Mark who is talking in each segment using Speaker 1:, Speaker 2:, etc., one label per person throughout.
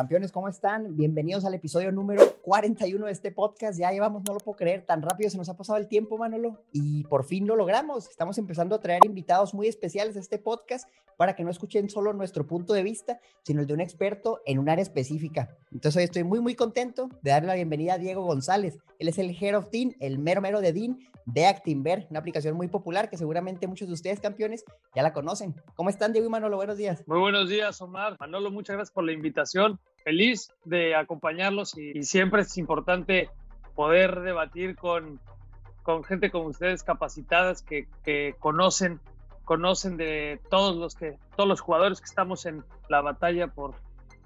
Speaker 1: Campeones, ¿cómo están? Bienvenidos al episodio número 41 de este podcast. Ya llevamos, no lo puedo creer, tan rápido se nos ha pasado el tiempo, Manolo, y por fin lo logramos. Estamos empezando a traer invitados muy especiales a este podcast para que no escuchen solo nuestro punto de vista, sino el de un experto en un área específica. Entonces hoy estoy muy, muy contento de darle la bienvenida a Diego González. Él es el Head of Dean, el mero mero de Dean de Actinver, una aplicación muy popular que seguramente muchos de ustedes, campeones, ya la conocen. ¿Cómo están, Diego y Manolo? Buenos días.
Speaker 2: Muy buenos días, Omar. Manolo, muchas gracias por la invitación feliz de acompañarlos y, siempre es importante poder debatir con, con gente como ustedes capacitadas que, que, conocen conocen de todos los que todos los jugadores que estamos en la batalla por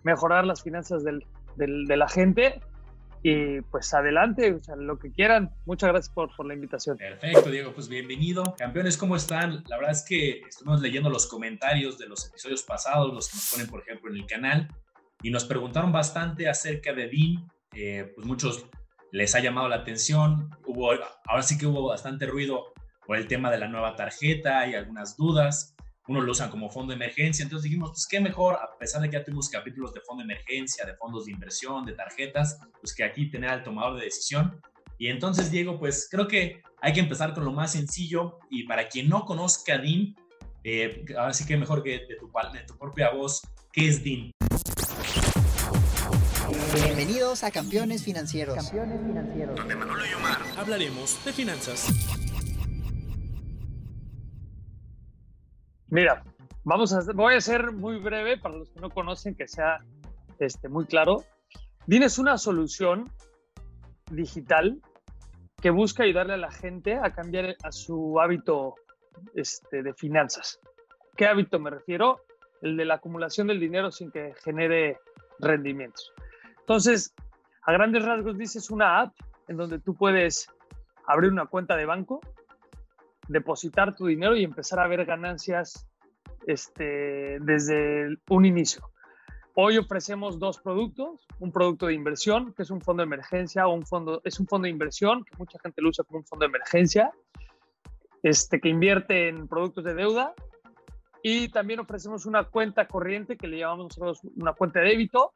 Speaker 2: mejorar las finanzas del, del, de la gente y pues adelante, o sea, lo que quieran. Muchas gracias por, por, la invitación.
Speaker 3: Perfecto, Diego, pues bienvenido. Campeones, ¿cómo están? La verdad es que estuvimos leyendo los comentarios de los episodios pasados, los que nos ponen, por ejemplo, en el canal, y nos preguntaron bastante acerca de DIN, eh, pues muchos les ha llamado la atención, hubo, ahora sí que hubo bastante ruido por el tema de la nueva tarjeta y algunas dudas, unos lo usan como fondo de emergencia, entonces dijimos, pues qué mejor, a pesar de que ya tuvimos capítulos de fondo de emergencia, de fondos de inversión, de tarjetas, pues que aquí tener al tomador de decisión. Y entonces, Diego, pues creo que hay que empezar con lo más sencillo y para quien no conozca DIN, eh, ahora sí que mejor que de tu, propia voz, ¿qué es DIN?
Speaker 1: Bienvenidos a Campeones Financieros. Campeones
Speaker 4: Financieros. Donde Manolo y Omar hablaremos de finanzas.
Speaker 2: Mira, vamos a, voy a ser muy breve para los que no conocen, que sea este, muy claro. DIN es una solución digital que busca ayudarle a la gente a cambiar a su hábito este, de finanzas. ¿Qué hábito me refiero? El de la acumulación del dinero sin que genere rendimientos. Entonces, a grandes rasgos dices una app en donde tú puedes abrir una cuenta de banco, depositar tu dinero y empezar a ver ganancias este, desde un inicio. Hoy ofrecemos dos productos, un producto de inversión, que es un fondo de emergencia, o un fondo, es un fondo de inversión, que mucha gente lo usa como un fondo de emergencia, este, que invierte en productos de deuda. Y también ofrecemos una cuenta corriente que le llamamos nosotros una cuenta de débito,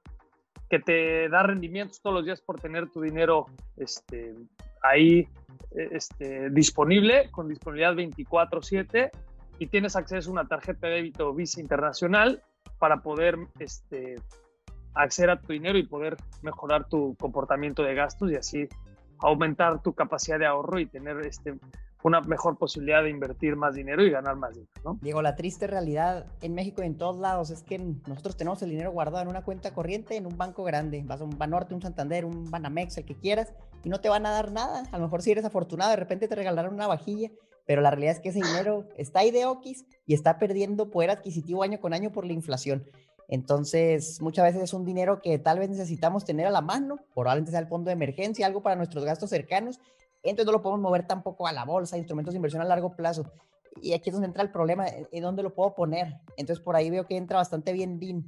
Speaker 2: que te da rendimientos todos los días por tener tu dinero este, ahí este, disponible, con disponibilidad 24/7 y tienes acceso a una tarjeta de débito Visa Internacional para poder este, acceder a tu dinero y poder mejorar tu comportamiento de gastos y así aumentar tu capacidad de ahorro y tener este, una mejor posibilidad de invertir más dinero y ganar más dinero. ¿no?
Speaker 1: Diego, la triste realidad en México y en todos lados es que nosotros tenemos el dinero guardado en una cuenta corriente en un banco grande. Vas a un Banorte, un Santander, un Banamex, el que quieras, y no te van a dar nada. A lo mejor si eres afortunado, de repente te regalarán una vajilla, pero la realidad es que ese dinero está ahí de Oquis y está perdiendo poder adquisitivo año con año por la inflación. Entonces, muchas veces es un dinero que tal vez necesitamos tener a la mano, probablemente sea el fondo de emergencia, algo para nuestros gastos cercanos, entonces no lo podemos mover tampoco a la bolsa, instrumentos de inversión a largo plazo. Y aquí es donde entra el problema, ¿en dónde lo puedo poner? Entonces por ahí veo que entra bastante bien DIN,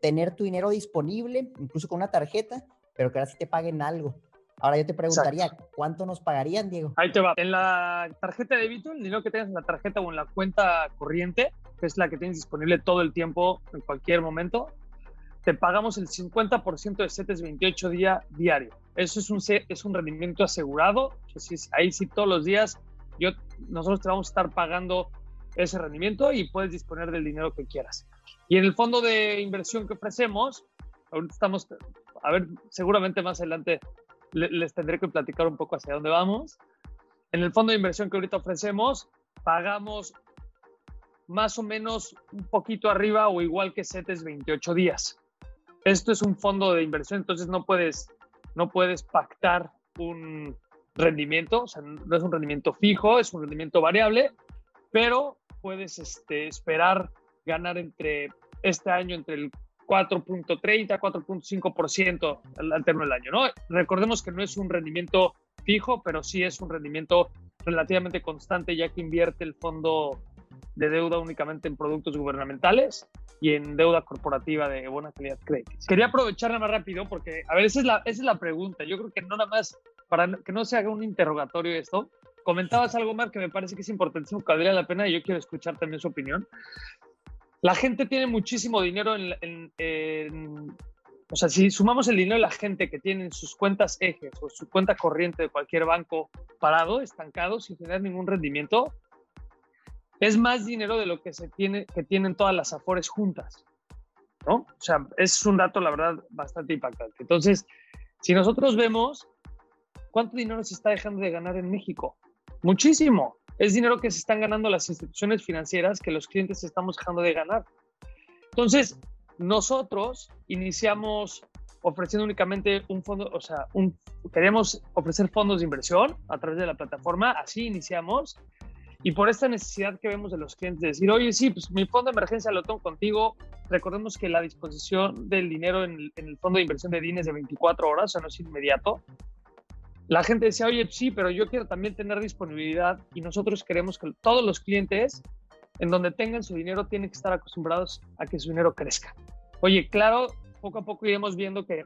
Speaker 1: tener tu dinero disponible, incluso con una tarjeta, pero que ahora sí te paguen algo. Ahora yo te preguntaría, ¿cuánto nos pagarían, Diego?
Speaker 2: Ahí te va. En la tarjeta de débito, el dinero que tengas en la tarjeta o en la cuenta corriente, que es la que tienes disponible todo el tiempo, en cualquier momento, te pagamos el 50% de CETES 28 días diario. Eso es un, es un rendimiento asegurado. Ahí sí todos los días yo, nosotros te vamos a estar pagando ese rendimiento y puedes disponer del dinero que quieras. Y en el fondo de inversión que ofrecemos, ahorita estamos, a ver, seguramente más adelante les tendré que platicar un poco hacia dónde vamos. En el fondo de inversión que ahorita ofrecemos, pagamos más o menos un poquito arriba o igual que CETES 28 días esto es un fondo de inversión, entonces no puedes, no puedes pactar un rendimiento, o sea, no es un rendimiento fijo, es un rendimiento variable, pero puedes este, esperar ganar entre este año entre el 4.30 4.5% al, al término del año, ¿no? Recordemos que no es un rendimiento fijo, pero sí es un rendimiento relativamente constante ya que invierte el fondo de deuda únicamente en productos gubernamentales y en deuda corporativa de buena calidad créditos. Quería aprovecharla más rápido porque, a ver, esa es, la, esa es la pregunta. Yo creo que no nada más, para que no se haga un interrogatorio esto, comentabas algo más que me parece que es importantísimo, que valdría la pena y yo quiero escuchar también su opinión. La gente tiene muchísimo dinero en, en, O sea, si sumamos el dinero de la gente que tiene en sus cuentas ejes o su cuenta corriente de cualquier banco parado, estancado, sin tener ningún rendimiento, es más dinero de lo que se tiene, que tienen todas las afores juntas. ¿no? O sea, es un dato, la verdad, bastante impactante. Entonces, si nosotros vemos cuánto dinero se está dejando de ganar en México, muchísimo. Es dinero que se están ganando las instituciones financieras que los clientes estamos dejando de ganar. Entonces, nosotros iniciamos ofreciendo únicamente un fondo, o sea, un, queremos ofrecer fondos de inversión a través de la plataforma, así iniciamos. Y por esta necesidad que vemos de los clientes de decir, oye, sí, pues mi fondo de emergencia lo tengo contigo. Recordemos que la disposición del dinero en el, en el fondo de inversión de DIN es de 24 horas, o sea, no es inmediato. La gente decía, oye, sí, pero yo quiero también tener disponibilidad y nosotros queremos que todos los clientes en donde tengan su dinero tienen que estar acostumbrados a que su dinero crezca. Oye, claro, poco a poco iremos viendo que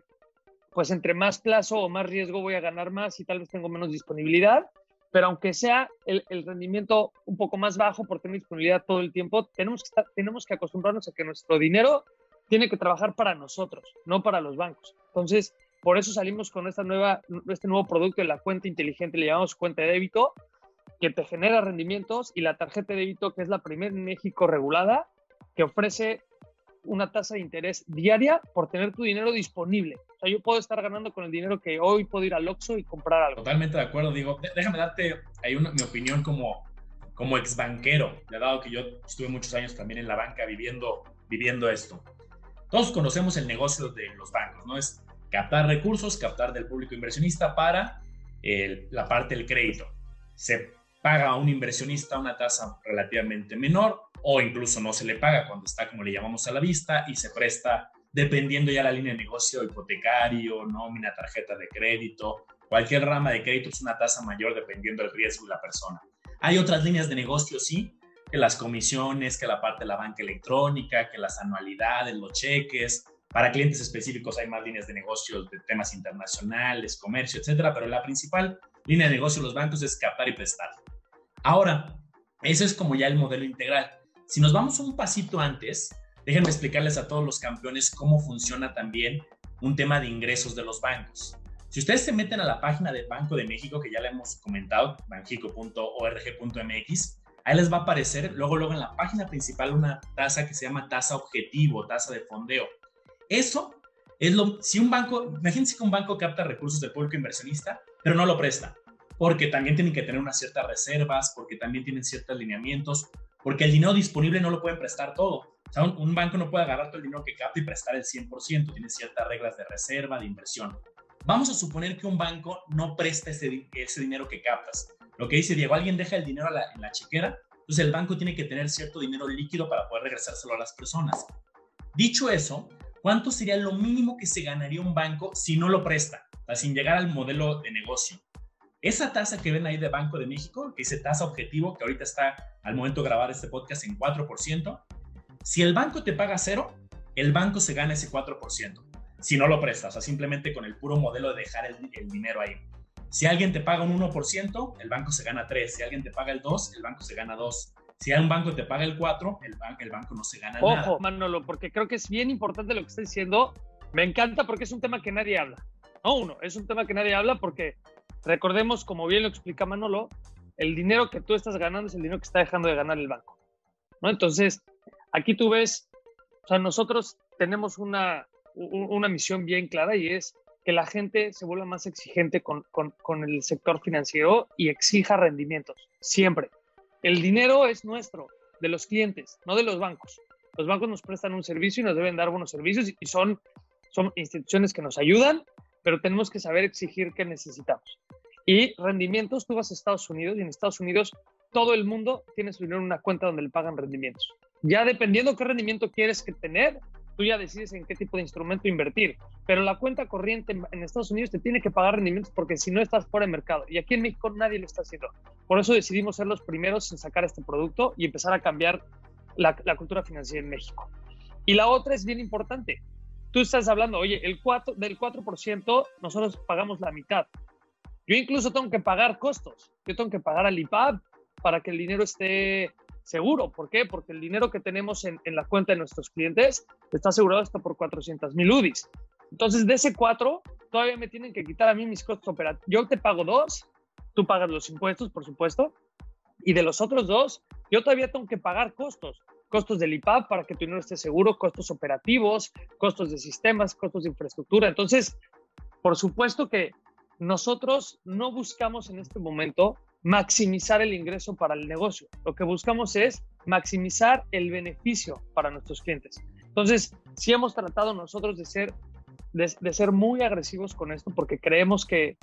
Speaker 2: pues entre más plazo o más riesgo voy a ganar más y tal vez tengo menos disponibilidad, pero aunque sea el, rendimiento un poco más bajo por tener disponibilidad todo el tiempo, tenemos que, tenemos que acostumbrarnos a que nuestro dinero tiene que trabajar para nosotros, no para los bancos. Entonces, por eso salimos con esta nueva, este nuevo producto de la cuenta inteligente, le llamamos cuenta de débito, que te genera rendimientos y la tarjeta de débito, que es la primera en México regulada, que ofrece una tasa de interés diaria por tener tu dinero disponible. O sea, yo puedo estar ganando con el dinero que hoy puedo ir al Oxxo y comprar algo.
Speaker 3: Totalmente de acuerdo, digo. Déjame darte ahí mi opinión como, como ex banquero, dado que yo estuve muchos años también en la banca viviendo, viviendo esto. Todos conocemos el negocio de los bancos, ¿no? Es captar recursos, captar del público inversionista para la parte del crédito. Se paga a un inversionista una tasa relativamente menor o incluso no se le paga cuando está como le llamamos a la vista y se presta dependiendo ya la línea de negocio hipotecario, nómina, tarjeta de crédito, cualquier rama de crédito es una tasa mayor dependiendo del riesgo de la persona. Hay otras líneas de negocio, sí, que las comisiones, que la parte de la banca electrónica, que las anualidades, los cheques. Para clientes específicos hay más líneas de negocio de temas internacionales, comercio, etcétera, pero la principal línea de negocio de los bancos es captar y prestar. Ahora, ese es como ya el modelo integral. Si nos vamos un pasito antes, déjenme explicarles a todos los campeones cómo funciona también un tema de ingresos de los bancos. Si ustedes se meten a la página del Banco de México, que ya le hemos comentado, banjico.org.mx, ahí les va a aparecer luego, luego en la página principal una tasa que se llama tasa objetivo, tasa de fondeo. Eso es lo, si un banco, imagínense que un banco capta recursos del público inversionista, pero no lo presta porque también tienen que tener unas ciertas reservas, porque también tienen ciertos lineamientos, porque el dinero disponible no lo pueden prestar todo. O sea, un, banco no puede agarrar todo el dinero que capta y prestar el 100%, tiene ciertas reglas de reserva, de inversión. Vamos a suponer que un banco no presta ese, ese dinero que captas. Lo que dice Diego, alguien deja el dinero en la chequera, entonces el banco tiene que tener cierto dinero líquido para poder regresárselo a las personas. Dicho eso, ¿cuánto sería lo mínimo que se ganaría un banco si no lo presta? O sea, sin llegar al modelo de negocio. Esa tasa que ven ahí de Banco de México, que dice tasa objetivo, que ahorita está al momento de grabar este podcast en 4%, si el banco te paga cero, el banco se gana ese 4%. Si no lo prestas, o sea, simplemente con el puro modelo de dejar el, dinero ahí. Si alguien te paga un 1%, el banco se gana 3. Si alguien te paga el 2, el banco se gana 2. Si un banco te paga el 4, el, el banco no se gana nada.
Speaker 2: Ojo, Manolo, porque creo que es bien importante lo que está diciendo. Me encanta porque es un tema que nadie habla. No, uno, es un tema que nadie habla porque Recordemos, como bien lo explica Manolo, el dinero que tú estás ganando es el dinero que está dejando de ganar el banco. Entonces, aquí tú ves, o nosotros tenemos una, una misión bien clara y es que la gente se vuelva más exigente con, con, con, el sector financiero y exija rendimientos, siempre. El dinero es nuestro, de los clientes, no de los bancos. Los bancos nos prestan un servicio y nos deben dar buenos servicios y son, son instituciones que nos ayudan, pero tenemos que saber exigir qué necesitamos. Y rendimientos, tú vas a Estados Unidos y en Estados Unidos todo el mundo tiene su dinero en una cuenta donde le pagan rendimientos. Ya dependiendo qué rendimiento quieres que tener, tú ya decides en qué tipo de instrumento invertir. Pero la cuenta corriente en Estados Unidos te tiene que pagar rendimientos porque si no estás fuera de mercado. Y aquí en México nadie lo está haciendo. Por eso decidimos ser los primeros en sacar este producto y empezar a cambiar la, la cultura financiera en México. Y la otra es bien importante tú estás hablando, oye, el 4, del 4% nosotros pagamos la mitad. Yo incluso tengo que pagar costos. Yo tengo que pagar al IPAB para que el dinero esté seguro. ¿Por qué? Porque el dinero que tenemos en, la cuenta de nuestros clientes está asegurado hasta por 400 mil UDIs. Entonces, de ese 4, todavía me tienen que quitar a mí mis costos operativos. Yo te pago dos, tú pagas los impuestos, por supuesto, y de los otros dos, yo todavía tengo que pagar costos. Costos del IPAP para que tu dinero esté seguro, costos operativos, costos de sistemas, costos de infraestructura. Entonces, por supuesto que nosotros no buscamos en este momento maximizar el ingreso para el negocio. Lo que buscamos es maximizar el beneficio para nuestros clientes. Entonces, sí hemos tratado nosotros de ser, de, ser muy agresivos con esto porque creemos que,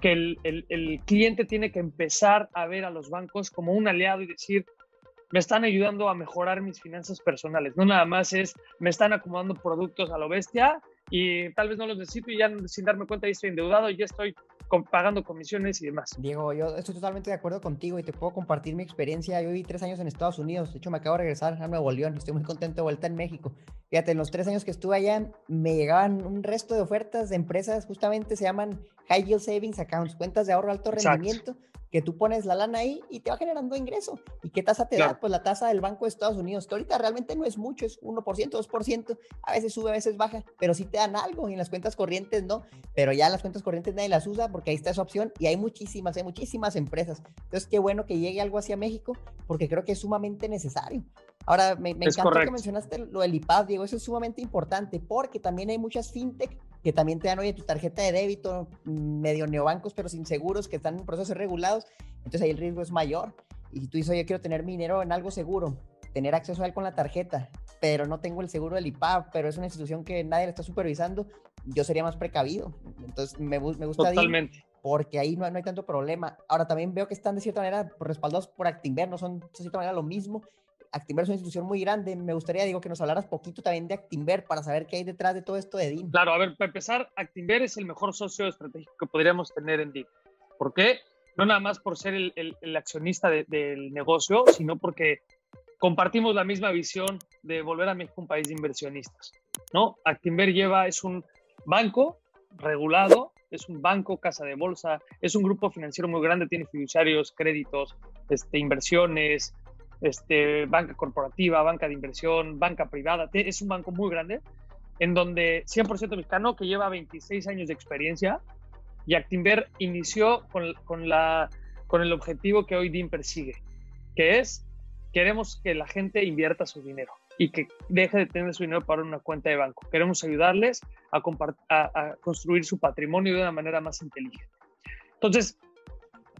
Speaker 2: que el, el, cliente tiene que empezar a ver a los bancos como un aliado y decir, me están ayudando a mejorar mis finanzas personales. No nada más es, me están acomodando productos a lo bestia y tal vez no los necesito y ya sin darme cuenta ya estoy endeudado y ya estoy pagando comisiones y demás.
Speaker 1: Diego, yo estoy totalmente de acuerdo contigo y te puedo compartir mi experiencia. Yo viví tres años en Estados Unidos, de hecho me acabo de regresar a Nuevo León, estoy muy contento de vuelta en México. Fíjate, en los tres años que estuve allá me llegaban un resto de ofertas de empresas, justamente se llaman High Yield Savings Accounts, cuentas de ahorro alto rendimiento que tú pones la lana ahí y te va generando ingreso. ¿Y qué tasa te da? Pues la tasa del Banco de Estados Unidos, que ahorita realmente no es mucho, es 1%, 2%, a veces sube, a veces baja, pero sí te dan algo y en las cuentas corrientes no, pero ya las cuentas corrientes nadie las usa porque ahí está esa opción y hay muchísimas, hay muchísimas empresas. Entonces, qué bueno que llegue algo hacia México porque creo que es sumamente necesario. Ahora, me, me encantó que mencionaste lo del IPAD, Diego, eso es sumamente importante porque también hay muchas fintech que también te dan, oye, tu tarjeta de débito, mm, medio neobancos, pero sin seguros, que están en procesos regulados, entonces ahí el riesgo es mayor. Y si tú dices, oye, quiero tener mi dinero en algo seguro, tener acceso a él con la tarjeta, pero no tengo el seguro del IPAP, pero es una institución que nadie le está supervisando, yo sería más precavido. Entonces, me, me gusta
Speaker 2: Totalmente.
Speaker 1: porque ahí no, no, hay tanto problema. Ahora, también veo que están de cierta manera respaldados por Actinver, no son de cierta manera lo mismo, Actinver es una institución muy grande. Me gustaría, digo, que nos hablaras poquito también de Actinver para saber qué hay detrás de todo esto de DIN.
Speaker 2: Claro, a ver, para empezar, Actinver es el mejor socio estratégico que podríamos tener en DIN. ¿Por qué? No nada más por ser el, accionista del negocio, sino porque compartimos la misma visión de volver a México un país de inversionistas. ¿no? Actinver lleva, es un banco regulado, es un banco, casa de bolsa, es un grupo financiero muy grande, tiene fiduciarios, créditos, este, inversiones, este, banca corporativa, banca de inversión, banca privada. Es un banco muy grande en donde 100% mexicano que lleva 26 años de experiencia y Actinver inició con, con, la, con el objetivo que hoy DIN persigue, que es queremos que la gente invierta su dinero y que deje de tener su dinero para una cuenta de banco. Queremos ayudarles a, a, construir su patrimonio de una manera más inteligente. Entonces,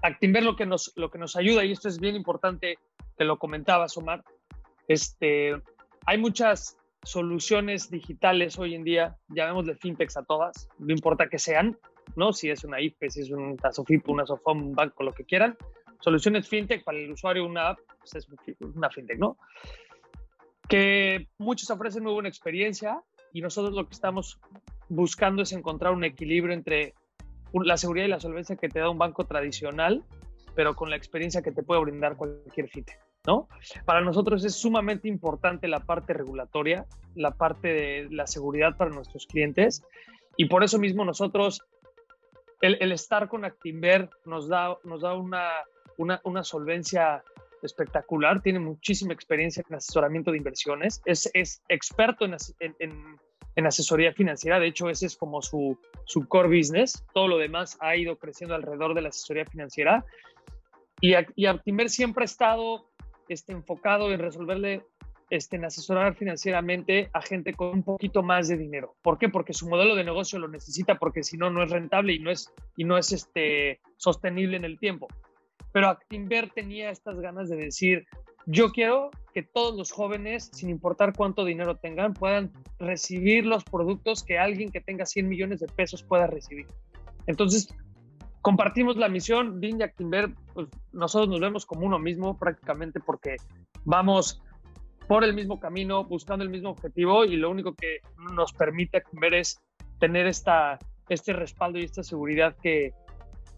Speaker 2: Actinver lo que nos, lo que nos ayuda, y esto es bien importante te lo comentaba, Omar, este, hay muchas soluciones digitales hoy en día, llamémosle fintechs a todas, no importa que sean, ¿no? Si es una IFE, si es un Tasofip, una Sofom, un banco, lo que quieran. Soluciones fintech para el usuario, una app, pues es una fintech, ¿no? Que muchos ofrecen muy buena experiencia y nosotros lo que estamos buscando es encontrar un equilibrio entre la seguridad y la solvencia que te da un banco tradicional pero con la experiencia que te puede brindar cualquier fintech. ¿No? Para nosotros es sumamente importante la parte regulatoria, la parte de la seguridad para nuestros clientes y por eso mismo nosotros, el, estar con Actinver nos da, nos da una, una, una, solvencia espectacular, tiene muchísima experiencia en asesoramiento de inversiones, es, es experto en, en, en, asesoría financiera, de hecho ese es como su, su core business, todo lo demás ha ido creciendo alrededor de la asesoría financiera y, y siempre ha estado este, enfocado en resolverle, este, en asesorar financieramente a gente con un poquito más de dinero. ¿Por qué? Porque su modelo de negocio lo necesita, porque si no, no es rentable y no es, y no es este, sostenible en el tiempo. Pero Actinver tenía estas ganas de decir, yo quiero que todos los jóvenes, sin importar cuánto dinero tengan, puedan recibir los productos que alguien que tenga 100 millones de pesos pueda recibir. Entonces, compartimos la misión, Dean y Actinver, pues nosotros nos vemos como uno mismo prácticamente porque vamos por el mismo camino, buscando el mismo objetivo y lo único que nos permite Actinver es tener esta, este respaldo y esta seguridad que,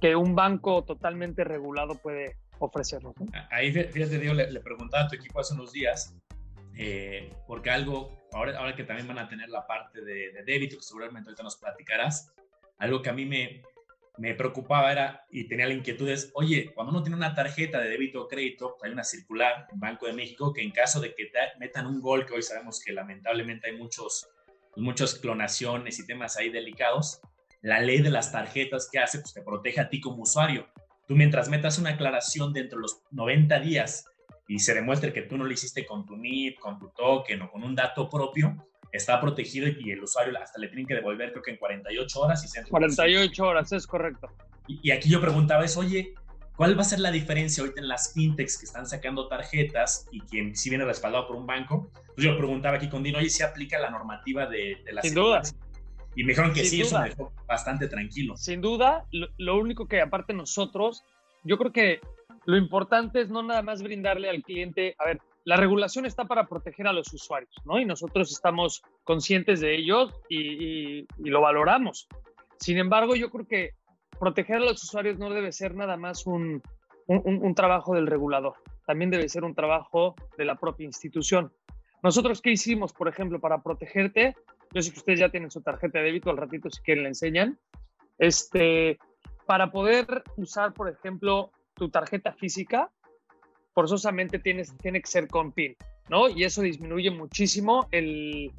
Speaker 2: que un banco totalmente regulado puede ofrecernos.
Speaker 3: Ahí, fíjate, Diego, le, preguntaba a tu equipo hace unos días, eh, porque algo, ahora, ahora que también van a tener la parte de, de débito, que seguramente ahorita nos platicarás, algo que a mí me, me preocupaba era y tenía la inquietud es, oye, cuando uno tiene una tarjeta de débito o crédito, hay una circular en Banco de México que en caso de que te metan un gol, que hoy sabemos que lamentablemente hay muchos muchas clonaciones y temas ahí delicados, la ley de las tarjetas que hace, pues te protege a ti como usuario. Tú mientras metas una aclaración dentro de los 90 días y se demuestre que tú no lo hiciste con tu NIP, con tu token o con un dato propio, está protegido y el usuario hasta le tienen que devolver creo que en 48 horas. Y
Speaker 2: 48 horas, es correcto.
Speaker 3: Y, aquí yo preguntaba es, oye, ¿cuál va a ser la diferencia ahorita en las fintechs que están sacando tarjetas y que si viene respaldado por un banco? Pues yo preguntaba aquí con Dino, oye, ¿si aplica la normativa de, de las...
Speaker 2: Sin duda.
Speaker 3: Y me dijeron que sí, eso me dejó bastante tranquilo.
Speaker 2: Sin duda, lo, único que aparte nosotros, yo creo que lo importante es no nada más brindarle al cliente, a ver, la regulación está para proteger a los usuarios, ¿no? Y nosotros estamos conscientes de ello y, lo valoramos. Sin embargo, yo creo que proteger a los usuarios no debe ser nada más un, un, trabajo del regulador, también debe ser un trabajo de la propia institución. Nosotros, ¿qué hicimos, por ejemplo, para protegerte? Yo sé que ustedes ya tienen su tarjeta de débito, al ratito si quieren la enseñan. Este, para poder usar, por ejemplo, tu tarjeta física, forzosamente tienes, tiene que ser con PIN, ¿no? Y eso disminuye muchísimo el,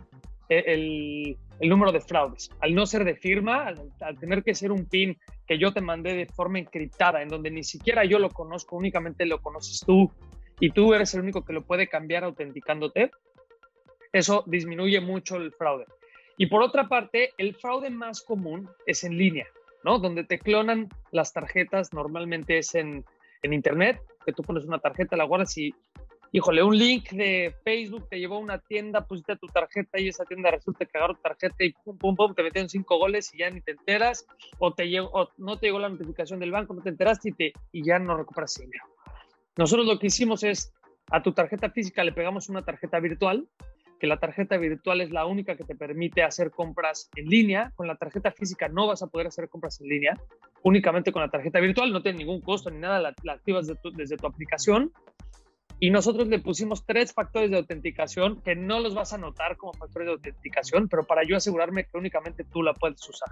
Speaker 2: el, el número de fraudes. Al no ser de firma, al, tener que ser un PIN que yo te mandé de forma encriptada, en donde ni siquiera yo lo conozco, únicamente lo conoces tú y tú eres el único que lo puede cambiar autenticándote, eso disminuye mucho el fraude. Y por otra parte, el fraude más común es en línea, ¿no? Donde te clonan las tarjetas, normalmente es en, en Internet, que tú pones una tarjeta, la guardas y, híjole, un link de Facebook te llevó a una tienda, pusiste tu tarjeta y esa tienda resulta que agarró tu tarjeta y pum, pum, pum, te metieron cinco goles y ya ni te enteras, o, te llegó, o no te llegó la notificación del banco, no te enteraste y, te, y ya no recuperas dinero. Nosotros lo que hicimos es, a tu tarjeta física le pegamos una tarjeta virtual, que la tarjeta virtual es la única que te permite hacer compras en línea. Con la tarjeta física no vas a poder hacer compras en línea, únicamente con la tarjeta virtual, no tiene ningún costo ni nada, la, activas desde tu aplicación. Y nosotros le pusimos tres factores de autenticación que no los vas a notar como factores de autenticación, pero para yo asegurarme que únicamente tú la puedes usar.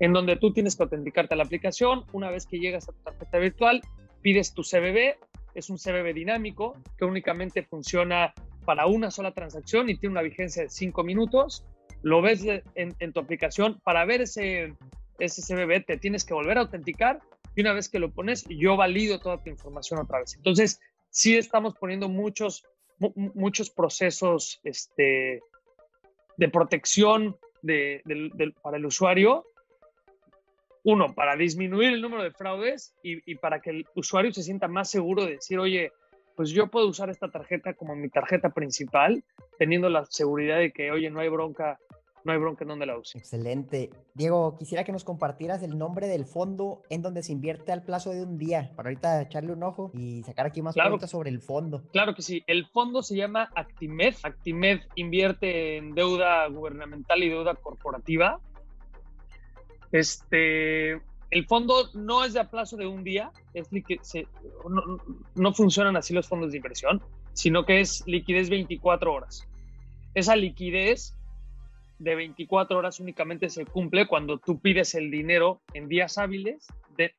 Speaker 2: En donde tú tienes que autenticarte a la aplicación, una vez que llegas a tu tarjeta virtual, pides tu CBB, es un CBB dinámico que únicamente funciona para una sola transacción y tiene una vigencia de cinco minutos. Lo ves en, tu aplicación. Para ver ese, ese CBB te tienes que volver a autenticar y una vez que lo pones, yo valido toda tu información otra vez. Entonces, sí estamos poniendo muchos, muchos procesos este, de protección de, para el usuario. Uno, para disminuir el número de fraudes y, y para que el usuario se sienta más seguro de decir, oye, pues yo puedo usar esta tarjeta como mi tarjeta principal, teniendo la seguridad de que, oye, no hay bronca, no hay bronca en donde la use.
Speaker 1: Excelente. Diego, quisiera que nos compartieras el nombre del fondo en donde se invierte al plazo de un día, para ahorita echarle un ojo y sacar aquí más preguntas sobre el fondo.
Speaker 2: Claro que sí. El fondo se llama Actimed. Actimed invierte en deuda gubernamental y deuda corporativa. Este, el fondo no es de a plazo de un día, es no, no, funcionan así los fondos de inversión, sino que es liquidez 24 horas. Esa liquidez de 24 horas únicamente se cumple cuando tú pides el dinero en días hábiles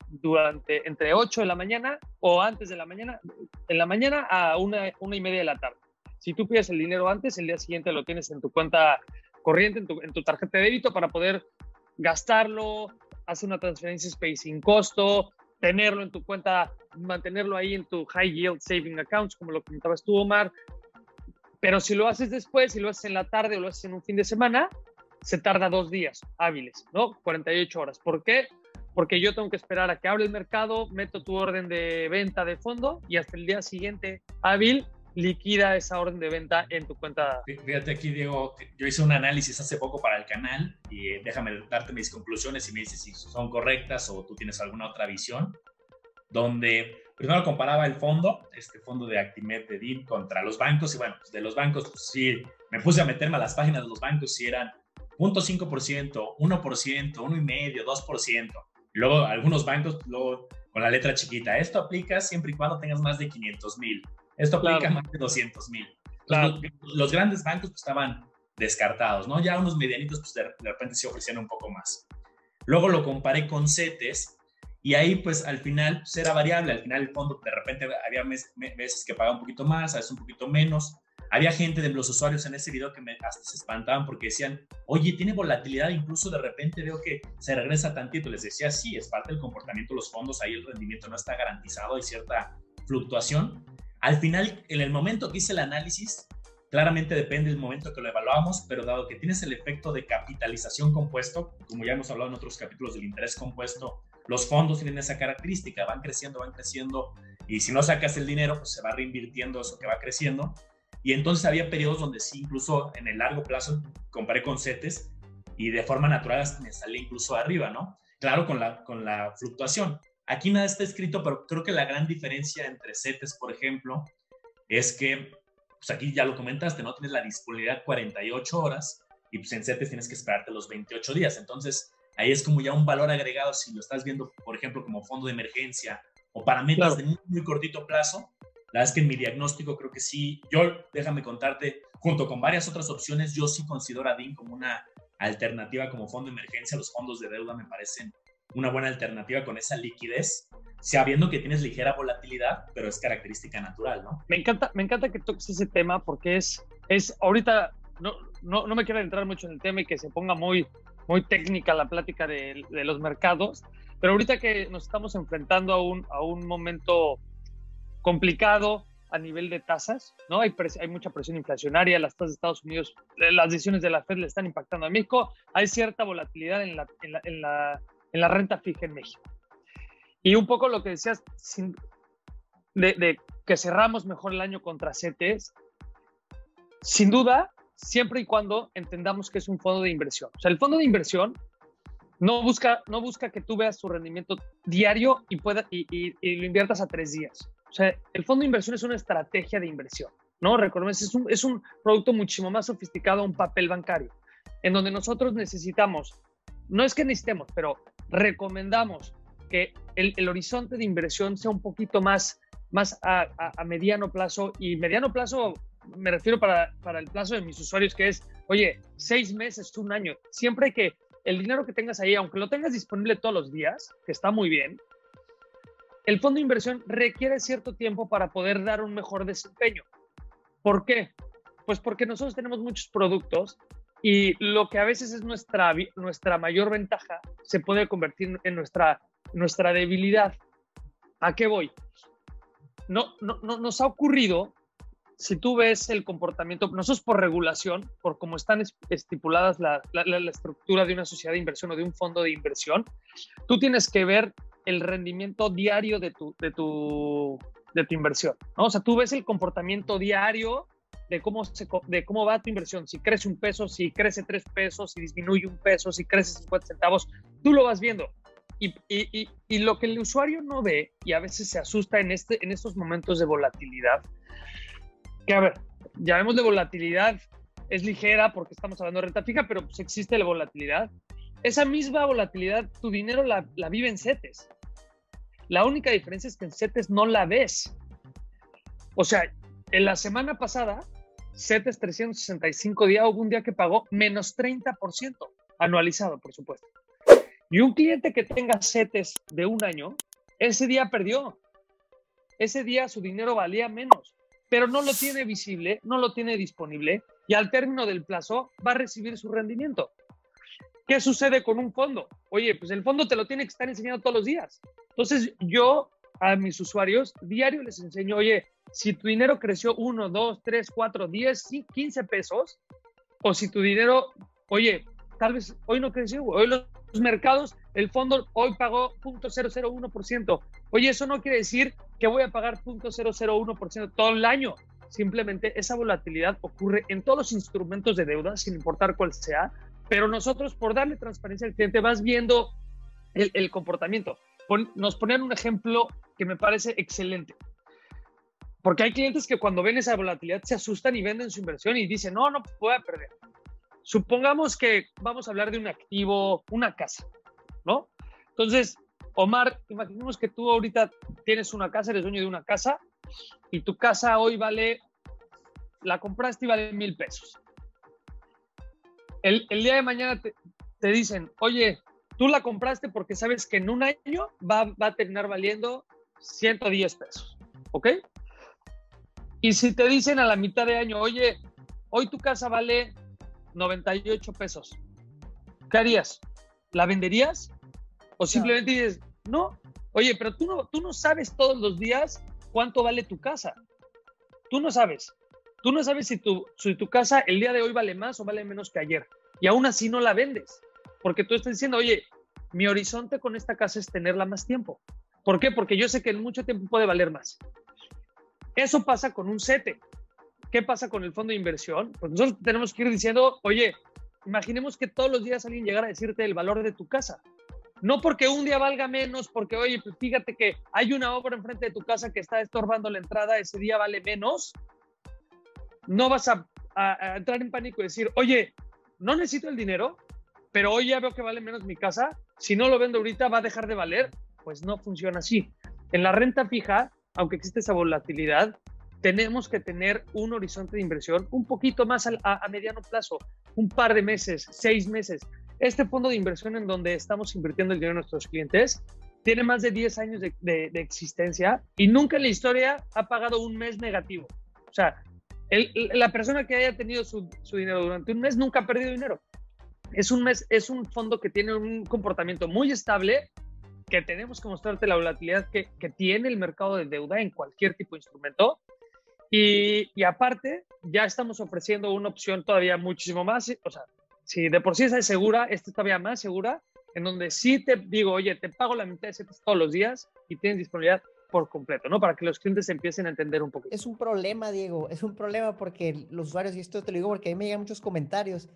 Speaker 2: durante entre 8 de la mañana o antes de la mañana, en la mañana a una, una y media de la tarde. Si tú pides el dinero antes, el día siguiente lo tienes en tu cuenta corriente, en tu tarjeta de débito para poder gastarlo, hace una transferencia Space sin costo, tenerlo en tu cuenta, mantenerlo ahí en tu high yield saving accounts, como lo comentabas tú, Omar. Pero si lo haces después, si lo haces en la tarde o lo haces en un fin de semana, se tarda dos días hábiles, ¿no? 48 horas. ¿Por qué? Porque yo tengo que esperar a que abra el mercado, meto tu orden de venta de fondo y hasta el día siguiente hábil liquida esa orden de venta en tu cuenta.
Speaker 3: Fíjate aquí, Diego, yo hice un análisis hace poco para el canal y eh, déjame darte mis conclusiones y me dices si son correctas o tú tienes alguna otra visión, donde primero comparaba el fondo, este fondo de Actimed de DIN contra los bancos y bueno, pues, de los bancos pues, sí, me puse a meterme a las páginas de los bancos si eran 0.5%, 1%, 1,5%, 2%. Luego algunos bancos, luego con la letra chiquita, esto aplica siempre y cuando tengas más de 500 mil. Esto aplica más de 200 mil. Los, grandes bancos pues, estaban descartados, ¿no? Ya unos medianitos pues de, repente se ofrecían un poco más. Luego lo comparé con CETES y ahí pues al final pues, era variable, al final el fondo de repente había meses que pagaba un poquito más, a veces un poquito menos. había gente de los usuarios en ese video que me, hasta se espantaban porque decían, oye, tiene volatilidad, incluso de repente veo que se regresa tantito. Les decía, sí, es parte del comportamiento de los fondos, ahí el rendimiento no está garantizado, hay cierta fluctuación. Al final, en el momento que hice el análisis, claramente depende del momento que lo evaluamos, pero dado que tienes el efecto de capitalización compuesto, como ya hemos hablado en otros capítulos del interés compuesto, los fondos tienen esa característica, van creciendo, van creciendo, y si no sacas el dinero, pues se va reinvirtiendo eso que va creciendo. Y entonces había periodos donde sí, incluso en el largo plazo, comparé con CETES y de forma natural me salí incluso arriba, ¿no? Claro, con la, con la fluctuación. Aquí nada está escrito, pero creo que la gran diferencia entre CETES, por ejemplo, es que, pues aquí ya lo comentaste, ¿no? Tienes la disponibilidad 48 horas y pues en CETES tienes que esperarte los 28 días. Entonces, ahí es como ya un valor agregado si lo estás viendo, por ejemplo, como fondo de emergencia o para metas de muy, muy cortito plazo, la verdad es que en mi diagnóstico creo que sí, yo déjame contarte, junto con varias otras opciones, yo sí considero a DIN como una alternativa como fondo de emergencia. Los fondos de deuda me parecen una buena alternativa con esa liquidez, sabiendo que tienes ligera volatilidad, pero es característica natural, ¿no?
Speaker 2: Me encanta, me encanta que toques ese tema porque es, es ahorita, no, no, no me quiero entrar mucho en el tema y que se ponga muy, muy técnica la plática de, de los mercados, pero ahorita que nos estamos enfrentando a un, a un momento complicado a nivel de tasas, ¿no? Hay, hay mucha presión inflacionaria, las tasas de Estados Unidos, las decisiones de la Fed le están impactando a México, hay cierta volatilidad en la, en la, en la, en la renta fija en México. Y un poco lo que decías sin, de, que cerramos mejor el año contra CETES, sin duda, siempre y cuando entendamos que es un fondo de inversión. O sea, el fondo de inversión no busca, no busca que tú veas tu rendimiento diario y, pueda, y lo inviertas a tres días. O sea, el fondo de inversión es una estrategia de inversión, ¿no? Recordemos, es un, es un producto muchísimo más sofisticado a un papel bancario, en donde nosotros necesitamos, no es que necesitemos, pero recomendamos que el, horizonte de inversión sea un poquito más, más a, a, a, mediano plazo y mediano plazo me refiero para, para el plazo de mis usuarios que es, oye, seis meses, un año, siempre que el dinero que tengas ahí, aunque lo tengas disponible todos los días, que está muy bien, el fondo de inversión requiere cierto tiempo para poder dar un mejor desempeño. ¿Por qué? Pues porque nosotros tenemos muchos productos y lo que a veces es nuestra, nuestra mayor ventaja se puede convertir en nuestra, nuestra debilidad. ¿A qué voy? No, no, no, nos ha ocurrido, si tú ves el comportamiento, nosotros por regulación, por cómo están estipuladas la, la, la estructura de una sociedad de inversión o de un fondo de inversión, tú tienes que ver el rendimiento diario de tu, de tu, de tu inversión. ¿no? O sea, tú ves el comportamiento diario de cómo, se, de cómo va tu inversión. Si crece un peso, si crece tres pesos, si disminuye un peso, si crece 50 centavos, tú lo vas viendo. Y, y, y, lo que el usuario no ve y a veces se asusta en, este, en estos momentos de volatilidad, que a ver, ya vemos de volatilidad, es ligera porque estamos hablando de renta fija, pero pues existe la volatilidad. Esa misma volatilidad, tu dinero la, la vive en CETES. La única diferencia es que en CETES no la ves. O sea, en la semana pasada, CETES 365 días, hubo un día que pagó menos 30%, anualizado, por supuesto. Y un cliente que tenga CETES de un año, ese día perdió. Ese día su dinero valía menos, pero no lo tiene visible, no lo tiene disponible y al término del plazo va a recibir su rendimiento. ¿Qué sucede con un fondo? Oye, pues el fondo te lo tiene que estar enseñando todos los días. Entonces, yo a mis usuarios diario les enseño, oye, si tu dinero creció 1, 2, 3, 4, 10, 15 pesos, o si tu dinero, oye, tal vez hoy no creció, hoy los mercados, el fondo hoy pagó 0.001%. Oye, eso no quiere decir que voy a pagar 0.001% todo el año. Simplemente esa volatilidad ocurre en todos los instrumentos de deuda, sin importar cuál sea, pero nosotros, por darle transparencia al cliente, vas viendo el, el comportamiento. Pon, nos ponen un ejemplo que me parece excelente. Porque hay clientes que cuando ven esa volatilidad se asustan y venden su inversión y dicen, no, no voy perder. Supongamos que vamos a hablar de un activo, una casa, ¿no? Entonces, Omar, imaginemos que tú ahorita tienes una casa, eres dueño de una casa y tu casa hoy vale, la compraste y vale mil pesos el, el día de mañana te, te, dicen, oye, tú la compraste porque sabes que en un año va, va a terminar valiendo 110 pesos, ¿ok? Y si te dicen a la mitad de año, oye, hoy tu casa vale 98 pesos, ¿qué harías? ¿La venderías? O simplemente dices, no, oye, pero tú no, tú no sabes todos los días cuánto vale tu casa. Tú no sabes. Tú no sabes si tu, si tu casa el día de hoy vale más o vale menos que ayer. Y aún así no la vendes. Porque tú estás diciendo, oye, mi horizonte con esta casa es tenerla más tiempo. ¿Por qué? Porque yo sé que en mucho tiempo puede valer más. Eso pasa con un CETE. ¿Qué pasa con el fondo de inversión? Pues nosotros tenemos que ir diciendo, oye, imaginemos que todos los días alguien llegara a decirte el valor de tu casa. No porque un día valga menos, porque, oye, pues fíjate que hay una obra enfrente de tu casa que está estorbando la entrada, ese día vale menos. No vas a, a entrar en pánico y decir, oye, no necesito el dinero, pero hoy ya veo que vale menos mi casa. Si no lo vendo ahorita, va a dejar de valer. Pues no funciona así. En la renta fija, aunque existe esa volatilidad, tenemos que tener un horizonte de inversión un poquito más a, mediano plazo, un par de meses, seis meses. Este fondo de inversión en donde estamos invirtiendo el dinero de nuestros clientes tiene más de 10 años de, existencia y nunca en la historia ha pagado un mes negativo. O sea, la persona que haya tenido su, dinero durante un mes nunca ha perdido dinero. Es un, mes, es un fondo que tiene un comportamiento muy estable que tenemos que mostrarte la volatilidad que, que, tiene el mercado de deuda en cualquier tipo de instrumento. Y, y, aparte, ya estamos ofreciendo una opción todavía muchísimo más, o sea, si de por sí es segura, esta es todavía más segura, en donde sí te digo, oye, te pago la mitad de CETES todos los días y tienes disponibilidad por completo, ¿no? Para que los clientes empiecen a entender un poquito.
Speaker 1: Es un problema, Diego, es un problema porque los usuarios, y esto te lo digo porque a mí me llegan muchos comentarios,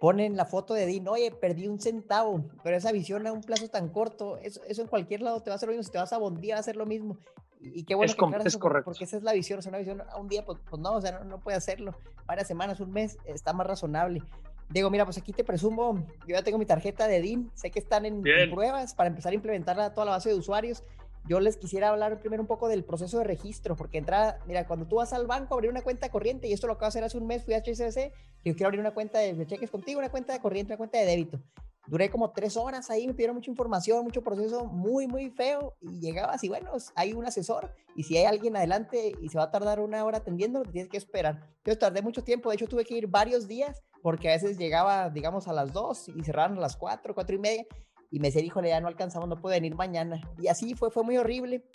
Speaker 1: ponen la foto de Dean, oye, perdí un centavo, pero esa visión a un plazo tan corto, eso, eso en cualquier lado te va a hacer lo mismo, si te vas a Bondía va a hacer lo mismo. Y, qué bueno
Speaker 2: es, que es correcto.
Speaker 1: Porque esa es la visión, o sea, una visión a un día, pues, pues no, o sea, no, no, puede hacerlo. Varias semanas, un mes, está más razonable. Diego, mira, pues aquí te presumo, yo ya tengo mi tarjeta de DIN, sé que están en, en pruebas para empezar a implementarla a toda la base de usuarios yo les quisiera hablar primero un poco del proceso de registro, porque entra, mira, cuando tú vas al banco a abrir una cuenta corriente, y esto lo acabo de hacer hace un mes, fui a HSBC, yo quiero abrir una cuenta de, cheques contigo, una cuenta de corriente, una cuenta de débito. Duré como tres horas ahí, me pidieron mucha información, mucho proceso muy, muy feo, y llegabas y bueno, hay un asesor, y si hay alguien adelante y se va a tardar una hora atendiendo, tienes que esperar. Yo tardé mucho tiempo, de hecho tuve que ir varios días, porque a veces llegaba, digamos, a las dos y cerraron a las cuatro, cuatro y media, y me decía, híjole, ya no alcanzamos, no puedo venir mañana. Y así fue, fue muy horrible.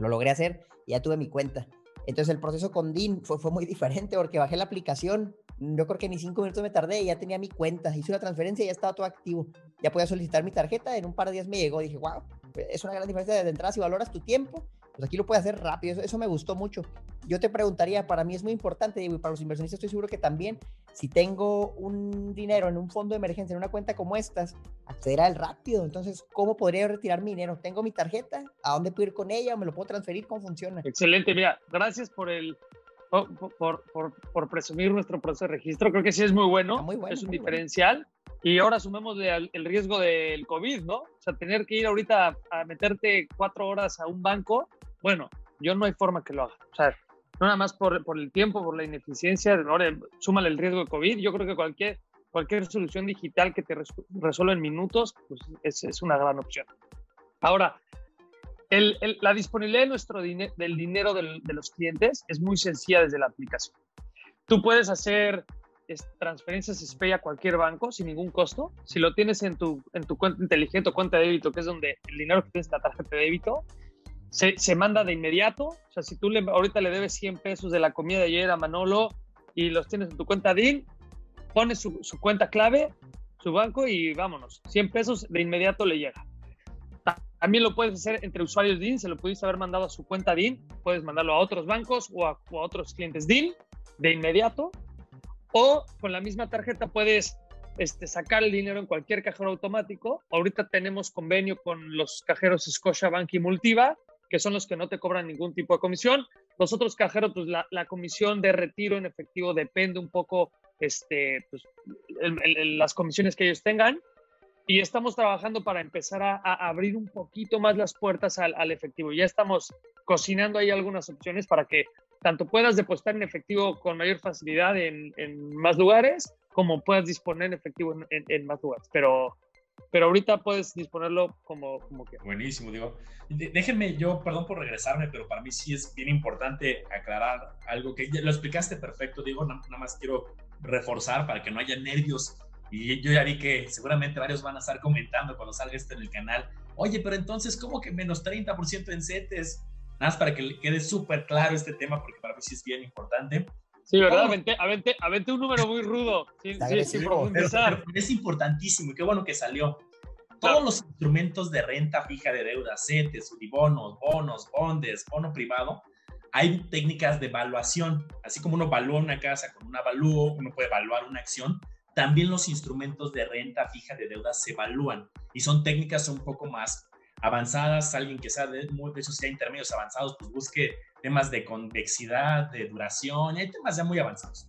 Speaker 1: Lo logré hacer y ya tuve mi cuenta. Entonces el proceso con DIN fue, fue muy diferente porque bajé la aplicación. Yo creo que ni cinco minutos me tardé ya tenía mi cuenta. Hice una transferencia y ya estaba todo activo. Ya podía solicitar mi tarjeta. En un par de días me llegó. Dije, wow, es una gran diferencia de entrada si valoras tu tiempo pues aquí lo puede hacer rápido. Eso, me gustó mucho. Yo te preguntaría, para mí es muy importante, y para los inversionistas estoy seguro que también, si tengo un dinero en un fondo de emergencia, en una cuenta como estas, acceder a él rápido. Entonces, ¿cómo podría retirar mi dinero? ¿Tengo mi tarjeta? ¿A dónde puedo ir con ella? ¿Me lo puedo transferir? ¿Cómo funciona?
Speaker 2: Excelente, mira, gracias por el... Por, por, presumir nuestro proceso de registro, creo que sí es muy bueno, muy bueno es un diferencial. Y ahora sumemos el, riesgo del COVID, ¿no? O sea, tener que ir ahorita a meterte cuatro horas a un banco bueno, yo no hay forma que lo haga. O sea, no nada más por, por el tiempo, por la ineficiencia, ahora súmale el riesgo de COVID. Yo creo que cualquier, cualquier solución digital que te resuelva en minutos, pues es, es una gran opción. Ahora, el, el, la disponibilidad de nuestro dinero del dinero del, de los clientes es muy sencilla desde la aplicación. Tú puedes hacer transferencias SPAY a cualquier banco sin ningún costo. Si lo tienes en tu, en tu cuenta inteligente o cuenta de débito, que es donde el dinero que tienes en la tarjeta de débito, se, manda de inmediato. O sea, si tú le, ahorita le debes 100 pesos de la comida de ayer a Manolo y los tienes en tu cuenta DIN, pones su, cuenta clave, su banco y vámonos. 100 pesos de inmediato le llega. También lo puedes hacer entre usuarios DIN, se lo pudiste haber mandado a su cuenta DIN, puedes mandarlo a otros bancos o a, otros clientes DIN de inmediato. O con la misma tarjeta puedes este, sacar el dinero en cualquier cajero automático. Ahorita tenemos convenio con los cajeros Scotiabank y Multiva que son los que no te cobran ningún tipo de comisión. Los otros cajeros, pues la, comisión de retiro en efectivo depende un poco, este, pues, las comisiones que ellos tengan. Y estamos trabajando para empezar a, abrir un poquito más las puertas al, efectivo. Ya estamos cocinando ahí algunas opciones para que tanto puedas depositar en efectivo con mayor facilidad en, en más lugares, como puedas disponer en efectivo en, en, más lugares. Pero pero ahorita puedes disponerlo como, como quieras.
Speaker 3: Buenísimo, digo. Déjenme, yo, perdón por regresarme, pero para mí sí es bien importante aclarar algo que ya lo explicaste perfecto, digo, nada más quiero reforzar para que no haya nervios. Y yo ya vi que seguramente varios van a estar comentando cuando salga esto en el canal. Oye, pero entonces, ¿cómo que menos 30% en CETES? Nada más para que quede súper claro este tema, porque para mí sí es bien importante.
Speaker 2: Sí, ¿verdad? Aventé, aventé, aventé, un número muy rudo, sin, sin profundizar.
Speaker 3: Pero, es importantísimo y qué bueno que salió. Todos los instrumentos de renta fija de deuda, CETES, unibonos, bonos, bondes, bono privado, hay técnicas de evaluación. Así como uno evalúa una casa con un avalúo, uno puede evaluar una acción, también los instrumentos de renta fija de deuda se evalúan y son técnicas un poco más avanzadas. Alguien que sea de, de esos ya intermedios avanzados, pues busque temas de convexidad, de duración, hay temas ya muy avanzados.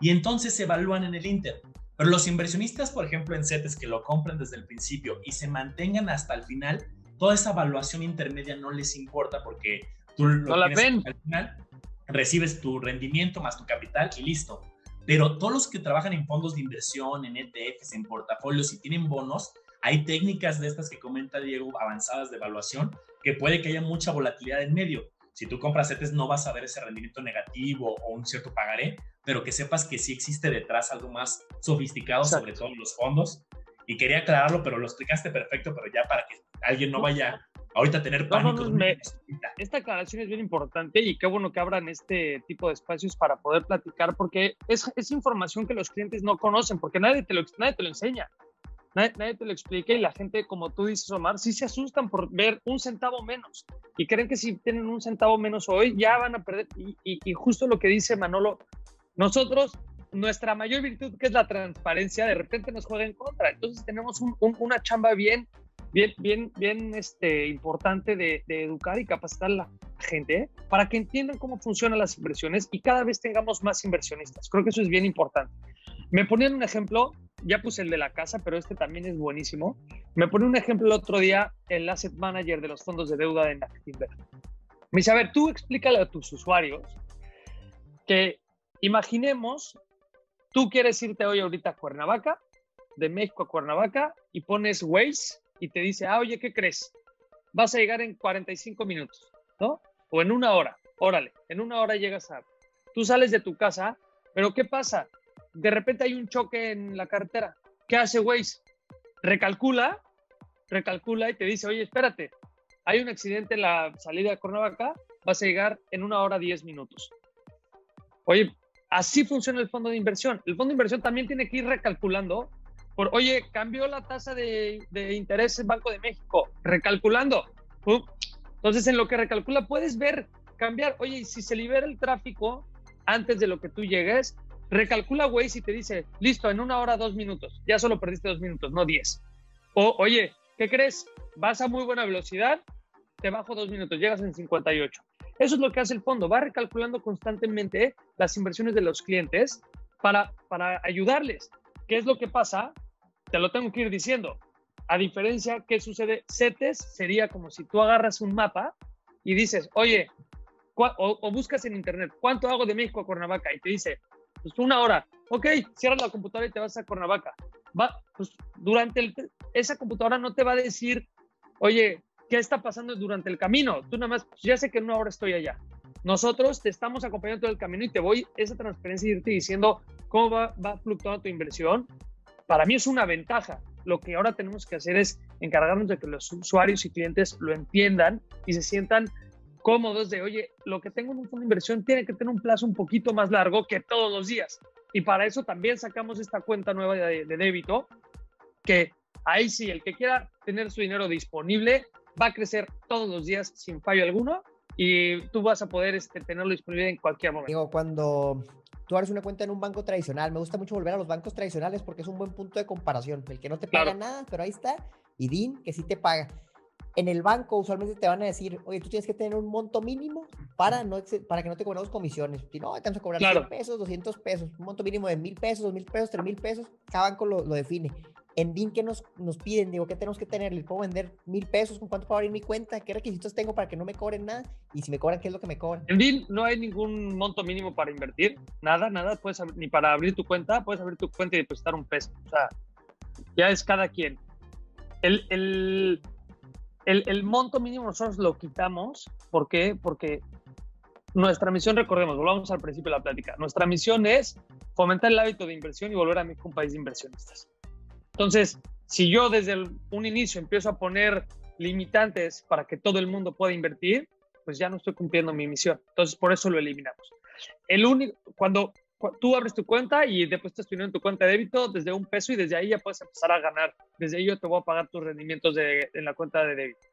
Speaker 3: Y entonces se evalúan en el Inter. Pero los inversionistas, por ejemplo, en CETES que lo compren desde el principio y se mantengan hasta el final, toda esa evaluación intermedia no les importa porque tú lo
Speaker 2: no la ven.
Speaker 3: al final, recibes tu rendimiento más tu capital y listo. Pero todos los que trabajan en fondos de inversión, en ETFs, en portafolios y tienen bonos, hay técnicas de estas que comenta Diego, avanzadas de evaluación, que puede que haya mucha volatilidad en medio. Si tú compras CETES no vas a ver ese rendimiento negativo o un cierto pagaré, pero que sepas que sí existe detrás algo más sofisticado, sobre todo en los fondos. Y quería aclararlo, pero lo explicaste perfecto, pero ya para que alguien no vaya ahorita a tener pánico.
Speaker 2: esta aclaración es bien importante y qué bueno que abran este tipo de espacios para poder platicar, porque es, es información que los clientes no conocen, porque nadie te lo, nadie te lo enseña nadie, te lo explica y la gente, como tú dices, Omar, sí se asustan por ver un centavo menos y creen que si tienen un centavo menos hoy ya van a perder. Y, justo lo que dice Manolo, nosotros, nuestra mayor virtud, que es la transparencia, de repente nos juega en contra. Entonces tenemos una chamba bien, bien, bien, bien este, importante de, educar y capacitar a la gente ¿eh? para que entiendan cómo funcionan las inversiones y cada vez tengamos más inversionistas. Creo que eso es bien importante. Me ponían un ejemplo ya puse el de la casa, pero este también es buenísimo. Me pone un ejemplo el otro día el asset manager de los fondos de deuda de Actinver. Me dice, a ver, tú explícale a tus usuarios que imaginemos, tú quieres irte hoy ahorita a Cuernavaca, de México a Cuernavaca, y pones Waze y te dice, ah, oye, ¿qué crees? Vas a llegar en 45 minutos, ¿no? O en una hora, órale, en una hora llegas a... Tú sales de tu casa, pero ¿qué pasa? De repente hay un choque en la carretera. ¿Qué hace Waze? Recalcula, recalcula y te dice, oye, espérate, hay un accidente en la salida de Cuernavaca, vas a llegar en una hora diez minutos. Oye, así funciona el fondo de inversión. El fondo de inversión también tiene que ir recalculando por, oye, cambió la tasa de, de interés en Banco de México, recalculando. Entonces, en lo que recalcula, puedes ver, cambiar, oye, si se libera el tráfico antes de lo que tú llegues, recalcula Waze y te dice, listo, en una hora, dos minutos. Ya solo perdiste dos minutos, no diez. O, oye, ¿qué crees? Vas a muy buena velocidad, te bajo dos minutos, llegas en 58. Eso es lo que hace el fondo, va recalculando constantemente las inversiones de los clientes para, para ayudarles. ¿Qué es lo que pasa? Te lo tengo que ir diciendo. A diferencia, ¿qué sucede? CETES sería como si tú agarras un mapa y dices, oye, o, o, buscas en internet, ¿cuánto hago de México a Cuernavaca? Y te dice, pues una hora. Ok, cierras la computadora y te vas a Cuernavaca. Va, pues durante esa computadora no te va a decir, oye, ¿qué está pasando durante el camino? Tú nada más, pues, ya sé que en una hora estoy allá. Nosotros te estamos acompañando todo el camino y te voy esa transparencia y irte diciendo cómo va, va fluctuando tu inversión. Para mí es una ventaja. Lo que ahora tenemos que hacer es encargarnos de que los usuarios y clientes lo entiendan y se sientan cómodos de, oye, lo que tengo en un fondo de inversión tiene que tener un plazo un poquito más largo que todos los días. Y para eso también sacamos esta cuenta nueva de, débito, que ahí sí, el que quiera tener su dinero disponible va a crecer todos los días sin fallo alguno y tú vas a poder este, tenerlo disponible en cualquier momento.
Speaker 1: Digo, cuando tú abres una cuenta en un banco tradicional, me gusta mucho volver a los bancos tradicionales porque es un buen punto de comparación. El que no te paga nada, pero ahí está, y DIN que sí te paga en el banco usualmente te van a decir, oye, tú tienes que tener un monto mínimo para, no, para que no te cobremos comisiones. Si no, te vamos a cobrar 100 pesos, 200 pesos, un monto mínimo de 1000 pesos, 2000 pesos, 3000 pesos, cada banco lo, lo define. En DIN, ¿qué nos, nos piden? Digo, ¿qué tenemos que tener? ¿Le puedo vender 1000 pesos? ¿Con cuánto puedo abrir mi cuenta? ¿Qué requisitos tengo para que no me cobren nada? Y si me cobran, ¿qué es lo que me cobran?
Speaker 2: En DIN no hay ningún monto mínimo para invertir, nada, nada, puedes ni para abrir tu cuenta, puedes abrir tu cuenta y depositar un peso. O sea, ya es cada quien. el, el, el, monto mínimo nosotros lo quitamos. ¿Por qué? Porque nuestra misión, recordemos, volvamos al principio de la plática, nuestra misión es fomentar el hábito de inversión y volver a México un país de inversionistas. Entonces, si yo desde un inicio empiezo a poner limitantes para que todo el mundo pueda invertir, pues ya no estoy cumpliendo mi misión. Entonces, por eso lo eliminamos. El único, cuando tú abres tu cuenta y depositas tu dinero en tu cuenta de débito desde un peso y desde ahí ya puedes empezar a ganar. Desde ahí yo te voy a pagar tus rendimientos de, en la cuenta de débito.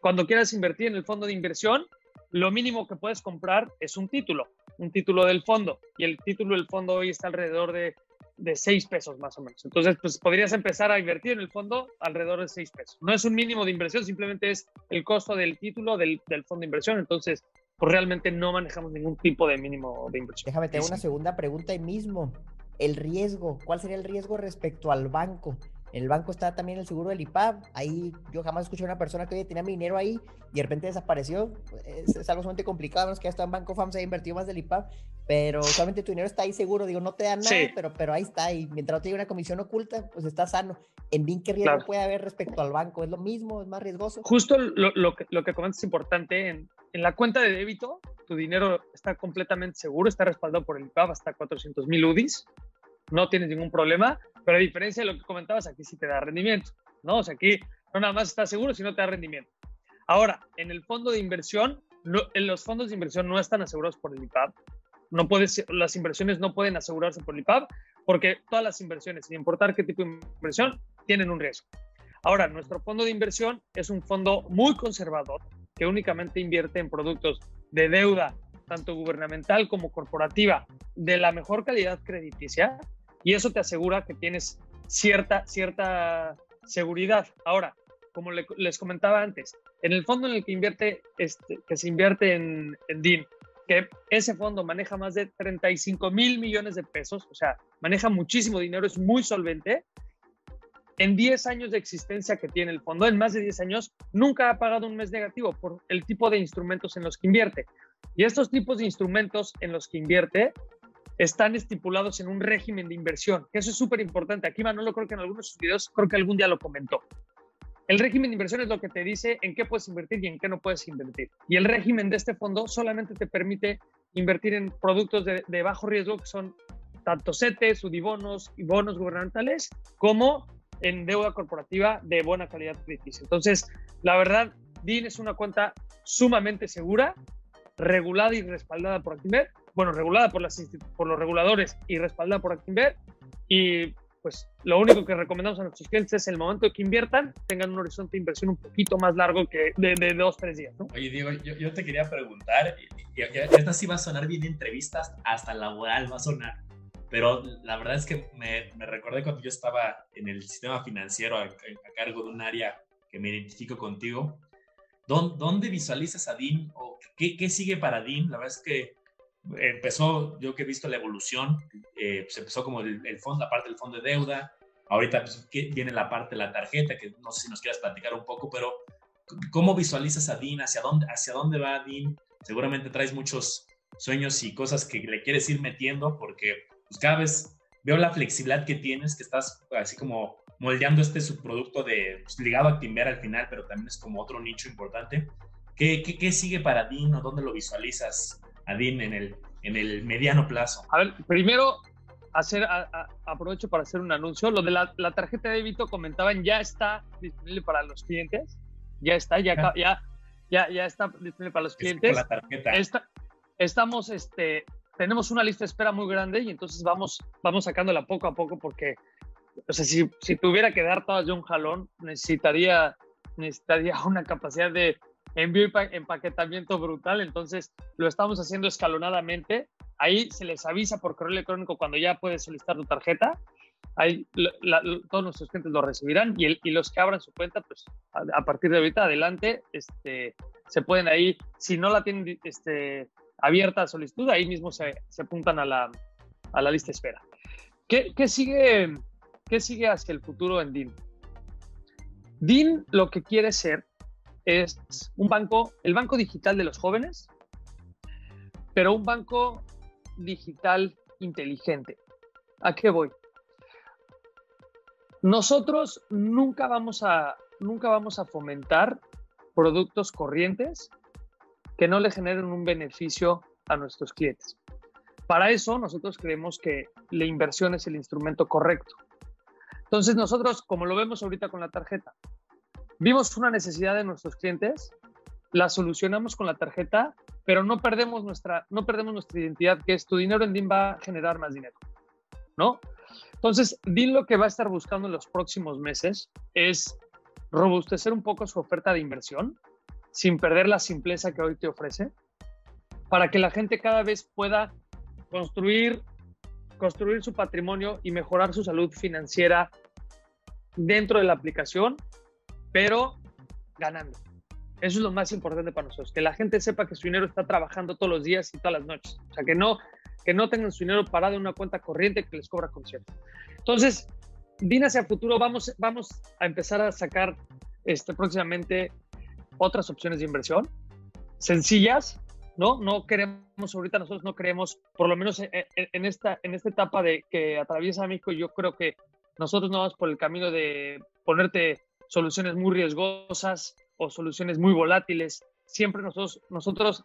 Speaker 2: Cuando quieras invertir en el fondo de inversión, lo mínimo que puedes comprar es un título, un título del fondo. Y el título del fondo hoy está alrededor de, de 6 pesos más o menos. Entonces, pues podrías empezar a invertir en el fondo alrededor de 6 pesos. No es un mínimo de inversión, simplemente es el costo del título del, del fondo de inversión. Entonces, pues realmente no manejamos ningún tipo de mínimo de inversión.
Speaker 1: Déjame tener una segunda pregunta ahí mismo. El riesgo, ¿cuál sería el riesgo respecto al banco? En el banco está también el seguro del IPAB. Ahí yo jamás escuché a una persona que tenía mi dinero ahí y de repente desapareció. Es, algo sumamente complicado, menos que hasta en Banco FAM se ha invertido más del IPAB, pero solamente tu dinero está ahí seguro. Digo, no te dan nada, pero, pero ahí está. Y mientras no te una comisión oculta, pues está sano. ¿En BIN qué riesgo puede haber respecto al banco? ¿Es lo mismo? ¿Es más riesgoso?
Speaker 2: Justo lo, lo, que, lo que comentas es importante. En, en la cuenta de débito, tu dinero está completamente seguro, está respaldado por el IPAB hasta 400 mil UDIs. No tienes ningún problema pero a diferencia de lo que comentabas, aquí sí te da rendimiento, ¿no? O sea, aquí no nada más estás seguro, sino te da rendimiento. Ahora, en el fondo de inversión, no, en los fondos de inversión no están asegurados por el IPAB. No puedes, las inversiones no pueden asegurarse por el IPAB porque todas las inversiones, sin importar qué tipo de inversión, tienen un riesgo. Ahora, nuestro fondo de inversión es un fondo muy conservador que únicamente invierte en productos de deuda, tanto gubernamental como corporativa, de la mejor calidad crediticia y eso te asegura que tienes cierta, cierta seguridad. Ahora, como les comentaba antes, en el fondo en el que, invierte, este, que se invierte en, en DIN, que ese fondo maneja más de 35 mil millones de pesos, o sea, maneja muchísimo dinero, es muy solvente. En 10 años de existencia que tiene el fondo, en más de 10 años, nunca ha pagado un mes negativo por el tipo de instrumentos en los que invierte. Y estos tipos de instrumentos en los que invierte están estipulados en un régimen de inversión, que eso es súper importante. Aquí Manolo creo que en algunos de sus videos, creo que algún día lo comentó. El régimen de inversión es lo que te dice en qué puedes invertir y en qué no puedes invertir. Y el régimen de este fondo solamente te permite invertir en productos de, bajo riesgo, que son tanto CETES, UDIBONOS y bonos gubernamentales, como en deuda corporativa de buena calidad crediticia. Entonces, la verdad, DIN es una cuenta sumamente segura, regulada y respaldada por Actinver, bueno, regulada por, los reguladores y respaldada por Actinver. Y pues lo único que recomendamos a nuestros clientes es el momento que inviertan, tengan un horizonte de inversión un poquito más largo que de, de dos, tres días. ¿no?
Speaker 3: Oye, Diego, yo, te quería preguntar, y, esta sí va a sonar bien entrevistas, hasta laboral va a sonar, pero la verdad es que me, me recordé cuando yo estaba en el sistema financiero a, a, cargo de un área que me identifico contigo. ¿Dónde, dónde visualizas a DIN o qué, qué sigue para DIN? La verdad es que empezó, yo que he visto la evolución, eh, pues empezó como el, fondo, la parte del fondo de deuda, ahorita pues, viene la parte de la tarjeta, que no sé si nos quieras platicar un poco, pero ¿cómo visualizas a DIN? ¿Hacia dónde, hacia dónde va DIN? Seguramente traes muchos sueños y cosas que le quieres ir metiendo, porque pues, cada vez veo la flexibilidad que tienes, que estás así como moldeando este subproducto de, pues, ligado a Timber al final, pero también es como otro nicho importante. ¿Qué, qué, qué sigue para DIN o dónde lo visualizas? Adin en el, en el mediano plazo?
Speaker 2: A ver, primero hacer, aprovecho para hacer un anuncio. Lo de la, tarjeta de débito comentaban, ya está disponible para los clientes. Ya está, ya, ah. ya, ya, ya está disponible para los clientes.
Speaker 3: La tarjeta.
Speaker 2: estamos, este, tenemos una lista de espera muy grande y entonces vamos, vamos sacándola poco a poco porque, o sea, si, si tuviera que dar todas yo un jalón, necesitaría, necesitaría una capacidad de envío y empaquetamiento brutal, entonces lo estamos haciendo escalonadamente. Ahí se les avisa por correo electrónico cuando ya puedes solicitar tu tarjeta. Ahí todos nuestros clientes lo recibirán y, el, y, los que abran su cuenta, pues a, partir de ahorita adelante, este, se pueden ahí, si no la tienen este, abierta a solicitud, ahí mismo se, se apuntan a la, a la lista de espera. ¿Qué, ¿Qué, sigue, ¿Qué sigue hacia el futuro en DIN? DIN lo que quiere ser es un banco, el banco digital de los jóvenes, pero un banco digital inteligente. ¿A qué voy? Nosotros nunca vamos a, nunca vamos a fomentar productos corrientes que no le generen un beneficio a nuestros clientes. Para eso nosotros creemos que la inversión es el instrumento correcto. Entonces nosotros, como lo vemos ahorita con la tarjeta, vimos una necesidad de nuestros clientes, la solucionamos con la tarjeta, pero no perdemos nuestra, no perdemos nuestra identidad, que es tu dinero en DIN va a generar más dinero, ¿no? Entonces, DIN lo que va a estar buscando en los próximos meses es robustecer un poco su oferta de inversión, sin perder la simpleza que hoy te ofrece, para que la gente cada vez pueda construir, construir su patrimonio y mejorar su salud financiera dentro de la aplicación, pero ganando. Eso es lo más importante para nosotros, que la gente sepa que su dinero está trabajando todos los días y todas las noches. O sea, que no, que no tengan su dinero parado en una cuenta corriente que les cobra concierto. Entonces, bien hacia futuro, vamos, vamos a empezar a sacar este, próximamente otras opciones de inversión sencillas, ¿no? No queremos, ahorita nosotros no creemos, por lo menos en, esta, en esta etapa de que atraviesa México, yo creo que nosotros no vamos por el camino de ponerte soluciones muy riesgosas o soluciones muy volátiles. Siempre nosotros, nosotros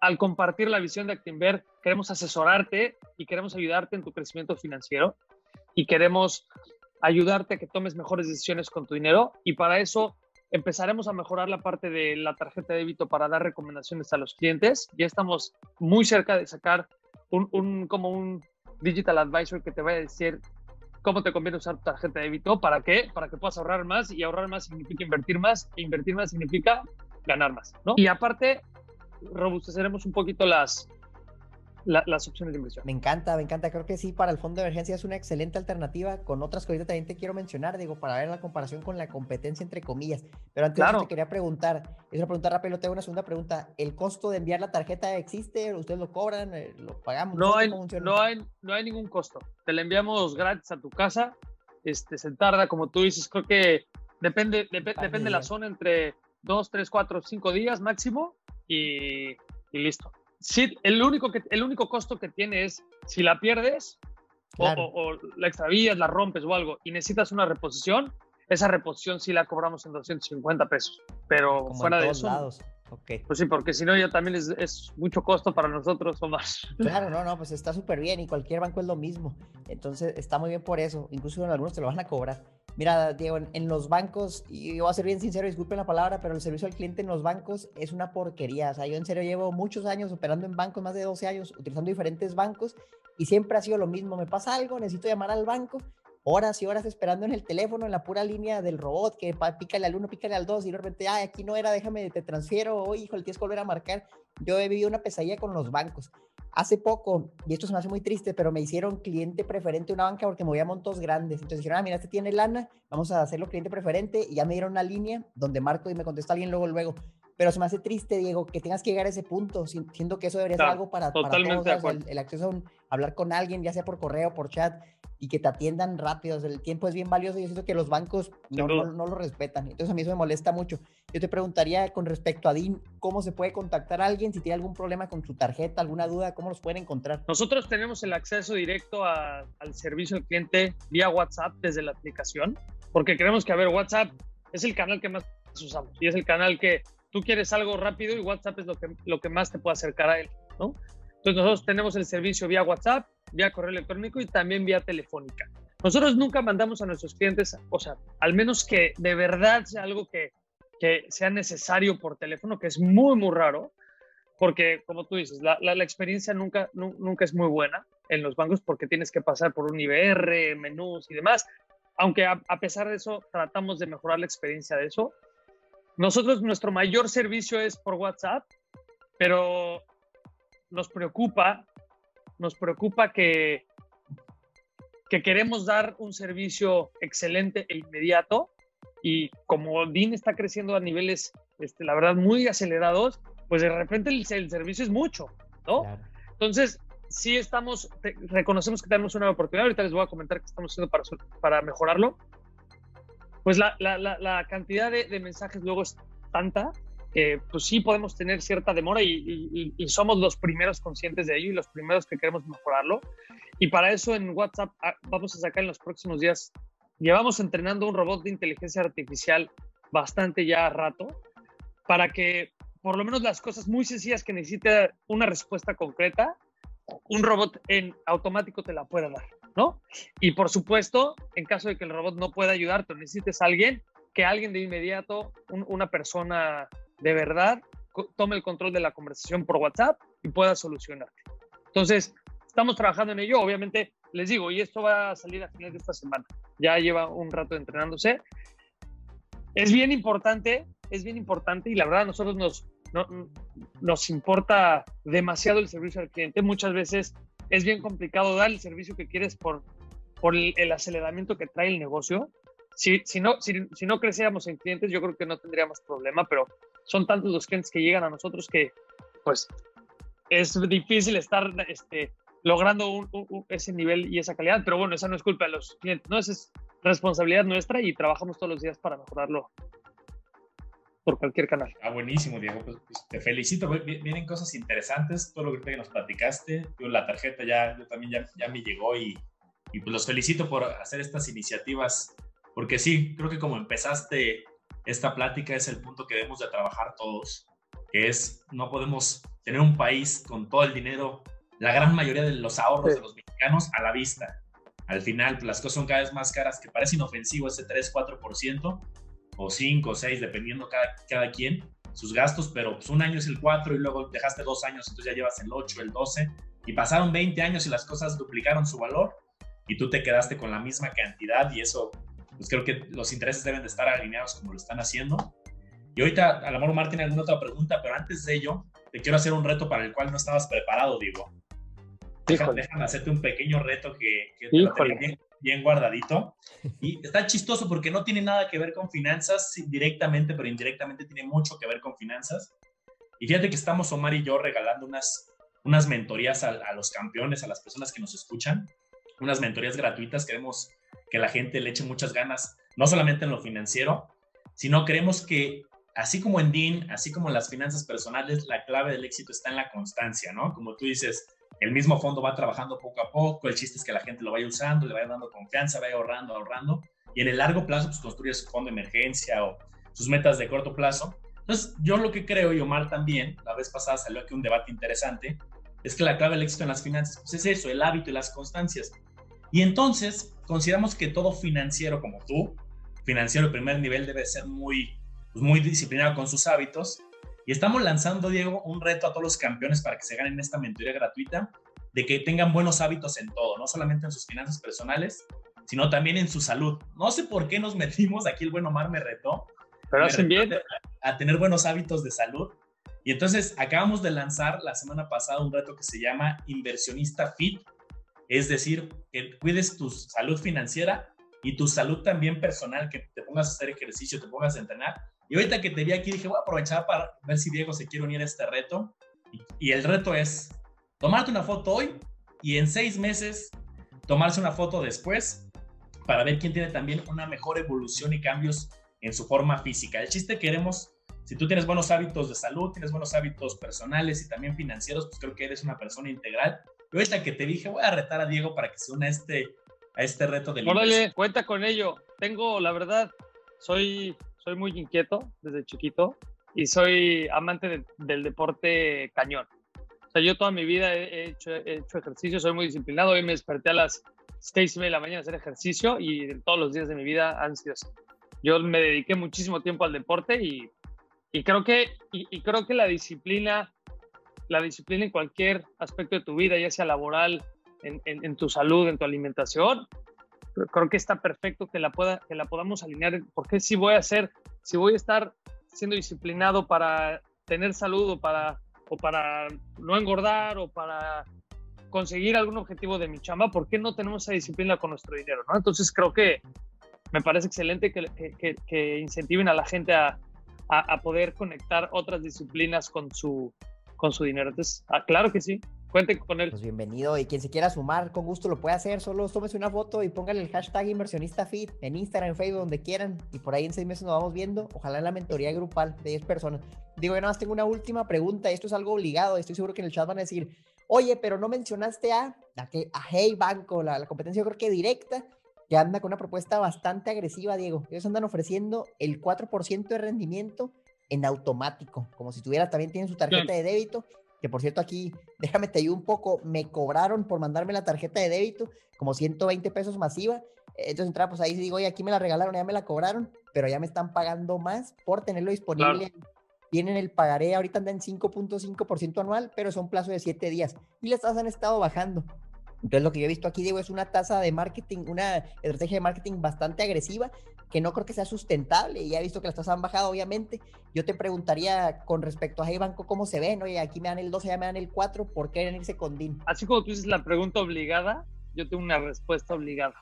Speaker 2: al compartir la visión de Actinver, queremos asesorarte y queremos ayudarte en tu crecimiento financiero y queremos ayudarte a que tomes mejores decisiones con tu dinero y para eso empezaremos a mejorar la parte de la tarjeta de débito para dar recomendaciones a los clientes. Ya estamos muy cerca de sacar un, un como un digital advisor que te vaya a decir cómo te conviene usar tu tarjeta de débito, ¿para qué? Para que puedas ahorrar más y ahorrar más significa invertir más e invertir más significa ganar más, ¿no? Y aparte, robusteceremos un poquito las, las opciones de inversión.
Speaker 1: Me encanta, me encanta. Creo que sí, para el fondo de emergencia es una excelente alternativa con otras que ahorita también te quiero mencionar, digo, para ver la comparación con la competencia entre comillas. Pero antes te quería preguntar, es una pregunta rápida, tengo una segunda pregunta. ¿El costo de enviar la tarjeta existe? ¿Ustedes lo cobran? Eh, ¿Lo pagamos?
Speaker 2: No, hay, no, hay, no hay ningún costo. Te la enviamos gratis a tu casa. Este, se tarda, como tú dices, creo que depende, depende de la zona, entre dos, tres, cuatro, cinco días máximo y, y listo sí, el único, que, el único costo que tiene es si la pierdes o, la extravías, la rompes o algo y necesitas una reposición, esa reposición sí la cobramos en 250 pesos. Pero fuera de eso. Lados. Pues sí, porque si no ya también es, es, mucho costo para nosotros o más.
Speaker 1: Claro, no, no, pues está súper bien y cualquier banco es lo mismo. Entonces está muy bien por eso. Incluso en algunos te lo van a cobrar. Mira, Diego, en, los bancos, y yo voy a ser bien sincero, disculpen la palabra, pero el servicio al cliente en los bancos es una porquería. O sea, yo en serio llevo muchos años operando en bancos, más de 12 años, utilizando diferentes bancos, y siempre ha sido lo mismo. Me pasa algo, necesito llamar al banco, horas y horas esperando en el teléfono, en la pura línea del robot, que pícale al uno, pícale al dos, y de repente, ay, aquí no era, déjame, te transfiero, o hijo, el tienes que volver a marcar. Yo he vivido una pesadilla con los bancos. Hace poco, y esto se me hace muy triste, pero me hicieron cliente preferente una banca porque me voy a montos grandes. Entonces dijeron, ah, mira, este tiene lana, vamos a hacerlo cliente preferente. Y ya me dieron una línea donde marco y me contesta alguien luego, luego. Pero se me hace triste, Diego, que tengas que llegar a ese punto, siendo que eso debería ser algo para, para todos. el, acceso a hablar con alguien, ya sea por correo, por chat, y que te atiendan rápido. el tiempo es bien valioso y yo siento que los bancos no, no, lo respetan. Entonces a mí eso me molesta mucho. Yo te preguntaría con respecto a DIN, ¿cómo se puede contactar a alguien? Si tiene algún problema con su tarjeta, alguna duda, ¿cómo los pueden encontrar?
Speaker 2: Nosotros tenemos el acceso directo al servicio al cliente vía WhatsApp desde la aplicación, porque creemos que, a ver, WhatsApp es el canal que más usamos y es el canal que tú quieres algo rápido y WhatsApp es lo que, lo que más te puede acercar a él, ¿no? Entonces nosotros tenemos el servicio vía WhatsApp, vía correo electrónico y también vía telefónica. Nosotros nunca mandamos a nuestros clientes, o sea, al menos que de verdad sea algo que, que sea necesario por teléfono, que es muy, muy raro, porque como tú dices, la, la, experiencia nunca, nunca es muy buena en los bancos porque tienes que pasar por un IBR, menús y demás. Aunque a, a pesar de eso, tratamos de mejorar la experiencia de eso. Nosotros, nuestro mayor servicio es por WhatsApp, pero nos preocupa nos preocupa que, que queremos dar un servicio excelente e inmediato y como DIN está creciendo a niveles, este, la verdad, muy acelerados, pues de repente el, servicio es mucho, ¿no? Entonces, sí estamos, reconocemos que tenemos una oportunidad, ahorita les voy a comentar qué estamos haciendo para, para mejorarlo. Pues la, cantidad de, mensajes luego es tanta pues sí podemos tener cierta demora y, somos los primeros conscientes de ello y los primeros que queremos mejorarlo. Y para eso en WhatsApp ah, vamos a sacar en los próximos días, llevamos entrenando un robot de inteligencia artificial bastante ya rato para que por lo menos las cosas muy sencillas que necesita una respuesta concreta, un robot en automático te la pueda dar, ¿no? Y por supuesto, en caso de que el robot no pueda ayudarte o necesites a alguien, que alguien de inmediato, una persona de verdad, tome el control de la conversación por WhatsApp y pueda solucionarte. Entonces, estamos trabajando en ello. Obviamente, les digo, y esto va a salir a final de esta semana. Ya lleva un rato entrenándose. Es bien importante, es bien importante y la verdad a nosotros nos, nos importa demasiado el servicio al cliente. Muchas veces es bien complicado dar el servicio que quieres por, por el, aceleramiento que trae el negocio. Si, si, no, si, si no creciéramos en clientes, yo creo que no tendríamos problema, pero son tantos los clientes que llegan a nosotros que pues es difícil estar este, logrando ese nivel y esa calidad, pero bueno, esa no es culpa de los clientes, ¿no? Esa es responsabilidad nuestra y trabajamos todos los días para mejorarlo por cualquier canal.
Speaker 3: Ah, buenísimo, Diego. Pues, pues te felicito. Vienen cosas interesantes, todo lo que nos platicaste. Yo, la tarjeta ya, yo también ya, ya me llegó y, y pues los felicito por hacer estas iniciativas, porque sí, creo que como empezaste esta plática es el punto que debemos de trabajar todos, que es no podemos tener un país con todo el dinero, la gran mayoría de los ahorros de los mexicanos a la vista. Al final, pues, las cosas son cada vez más caras, que parece inofensivo ese 3-4%, o 5 o 6, dependiendo cada, cada quien, sus gastos, pero pues un año es el 4 y luego dejaste dos años, entonces ya llevas el 8, el 12, y pasaron 20 años y las cosas duplicaron su valor y tú te quedaste con la misma cantidad y eso pues creo que los intereses deben de estar alineados como lo están haciendo. Y ahorita, a lo mejor Martín, alguna otra pregunta, pero antes de ello, te quiero hacer un reto para el cual no estabas preparado, digo. Déjame, hacerte un pequeño reto que, que te bien, guardadito. Y está chistoso porque no tiene nada que ver con finanzas directamente, pero indirectamente tiene mucho que ver con finanzas. Y fíjate que estamos Omar y yo regalando unas, unas mentorías a, a los campeones, a las personas que nos escuchan, unas mentorías gratuitas. Queremos que la gente le eche muchas ganas, no solamente en lo financiero, sino creemos que así como en DIN, así como en las finanzas personales, la clave del éxito está en la constancia, ¿no? Como tú dices, el mismo fondo va trabajando poco a poco, el chiste es que la gente lo vaya usando, le vaya dando confianza, vaya ahorrando, ahorrando, y en el largo plazo, pues construye su fondo de emergencia o sus metas de corto plazo. Entonces, yo lo que creo, y Omar también, la vez pasada salió aquí un debate interesante, es que la clave del éxito en las finanzas, pues es eso, el hábito y las constancias. Y entonces, consideramos que todo financiero como tú, financiero de primer nivel, debe ser muy, pues, muy disciplinado con sus hábitos. Y estamos lanzando, Diego, un reto a todos los campeones para que se ganen esta mentoría gratuita, de que tengan buenos hábitos en todo, no solamente en sus finanzas personales, sino también en su salud. No sé por qué nos metimos, aquí el buen Omar me retó.
Speaker 2: Pero hacen bien.
Speaker 3: A tener buenos hábitos de salud. Y entonces acabamos de lanzar la semana pasada un reto que se llama Inversionista Fit, es decir, que cuides tu salud financiera y tu salud también personal, que te pongas a hacer ejercicio, te pongas a entrenar. Y ahorita que te vi aquí dije, voy a aprovechar para ver si Diego se quiere unir a este reto. Y, el reto es tomarte una foto hoy y en seis meses tomarse una foto después para ver quién tiene también una mejor evolución y cambios en su forma física. El chiste queremos, si tú tienes buenos hábitos de salud, tienes buenos hábitos personales y también financieros, pues creo que eres una persona integral yo ahorita que te dije, voy a retar a Diego para que se una a este, a este reto del
Speaker 2: Órale, cuenta con ello. Tengo, la verdad, soy, soy muy inquieto desde chiquito y soy amante del deporte cañón. O sea, yo toda mi vida he hecho, he hecho ejercicio, soy muy disciplinado. Hoy me desperté a las seis y media de la mañana a hacer ejercicio y todos los días de mi vida han sido así. Yo me dediqué muchísimo tiempo al deporte y, y creo que, y creo que la disciplina la disciplina en cualquier aspecto de tu vida, ya sea laboral, en, tu salud, en tu alimentación, creo que está perfecto que la, pueda, que la podamos alinear, porque si voy a hacer, si voy a estar siendo disciplinado para tener salud o para, o para no engordar o para conseguir algún objetivo de mi chamba, ¿por qué no tenemos esa disciplina con nuestro dinero? ¿no? Entonces creo que me parece excelente que, que, incentiven a la gente a, a, poder conectar otras disciplinas con su, con su dinero. Entonces, ah, claro que sí, cuente con él.
Speaker 1: Pues bienvenido y quien se quiera sumar, con gusto lo puede hacer. Solo tómese una foto y póngale el hashtag inversionista fit en Instagram, en Facebook, donde quieran. Y por ahí en seis meses nos vamos viendo. Ojalá en la mentoría grupal de 10 personas. Digo, yo nada más tengo una última pregunta. Esto es algo obligado. Estoy seguro que en el chat van a decir, oye, pero no mencionaste a, a, a Hey Banco, la, la competencia creo que directa. que anda con una propuesta bastante agresiva, Diego. Ellos andan ofreciendo el 4% de rendimiento en automático, como si tuviera, también tienen su tarjeta de débito, que por cierto aquí, déjame te ayudo un poco, me cobraron por mandarme la tarjeta de débito, como 120 pesos masiva, entonces entraba, pues ahí digo, oye, aquí me la regalaron, ya me la cobraron, pero ya me están pagando más por tenerlo disponible. Tienen el pagaré, ahorita anda en 5.5% anual, pero son plazo de 7 días. Y las tasas han estado bajando. Entonces lo que yo he visto aquí, Diego, es una tasa de marketing, una estrategia de marketing bastante agresiva, que no creo que sea sustentable. Y ya he visto que las tasas han bajado, obviamente. Yo te preguntaría con respecto a Hey Banco, ¿cómo se ven? Oye, aquí me dan el 12, ya me dan el 4, ¿por qué irse con DIN?
Speaker 2: Así como tú dices la pregunta obligada, yo tengo una respuesta obligada.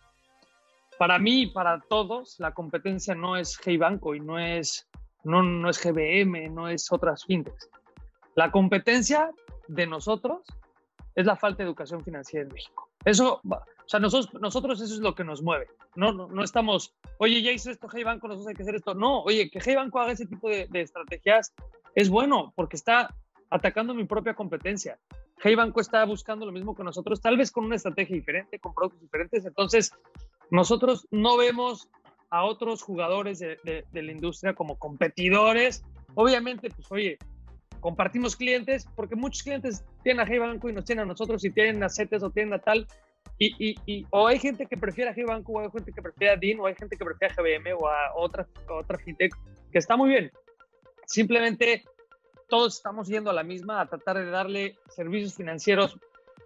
Speaker 2: Para mí y para todos, la competencia no es Hey Banco y no es, no, no es GBM, no es otras fintechs. La competencia de nosotros es la falta de educación financiera en México. Eso, o sea, nosotros, nosotros eso es lo que nos mueve. No, no, no estamos, oye, ya hizo esto Hey Banco, nosotros hay que hacer esto. No, oye, que Hey Banco haga ese tipo de, estrategias es bueno porque está atacando mi propia competencia. Hey Banco está buscando lo mismo que nosotros, tal vez con una estrategia diferente, con productos diferentes. Entonces, nosotros no vemos a otros jugadores de, de la industria como competidores. Obviamente, pues oye, compartimos clientes, porque muchos clientes tienen a Hey Banco y nos tienen a nosotros, y tienen a CETES o tienen a tal, y, y, o hay gente que prefiere a Hey Banco, o hay gente que prefiere a DIN, o hay gente que prefiere a GBM o a otra, otra fintech, que está muy bien. Simplemente todos estamos yendo a la misma, a tratar de darle servicios financieros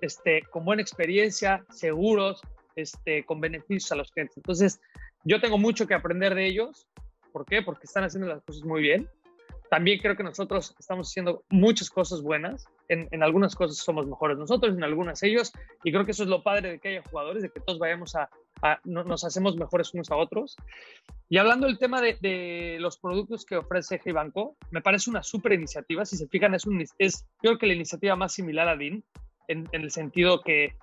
Speaker 2: este, con buena experiencia, seguros, este, con beneficios a los clientes. Entonces, yo tengo mucho que aprender de ellos. ¿Por qué? Porque están haciendo las cosas muy bien también creo que nosotros estamos haciendo muchas cosas buenas. En, algunas cosas somos mejores nosotros, en algunas ellos. Y creo que eso es lo padre de que haya jugadores, de que todos vayamos a, nos hacemos mejores unos a otros. Y hablando del tema de, los productos que ofrece Hey Banco, me parece una súper iniciativa. Si se fijan, es, un, es creo que la iniciativa más similar a DIN, en, el sentido que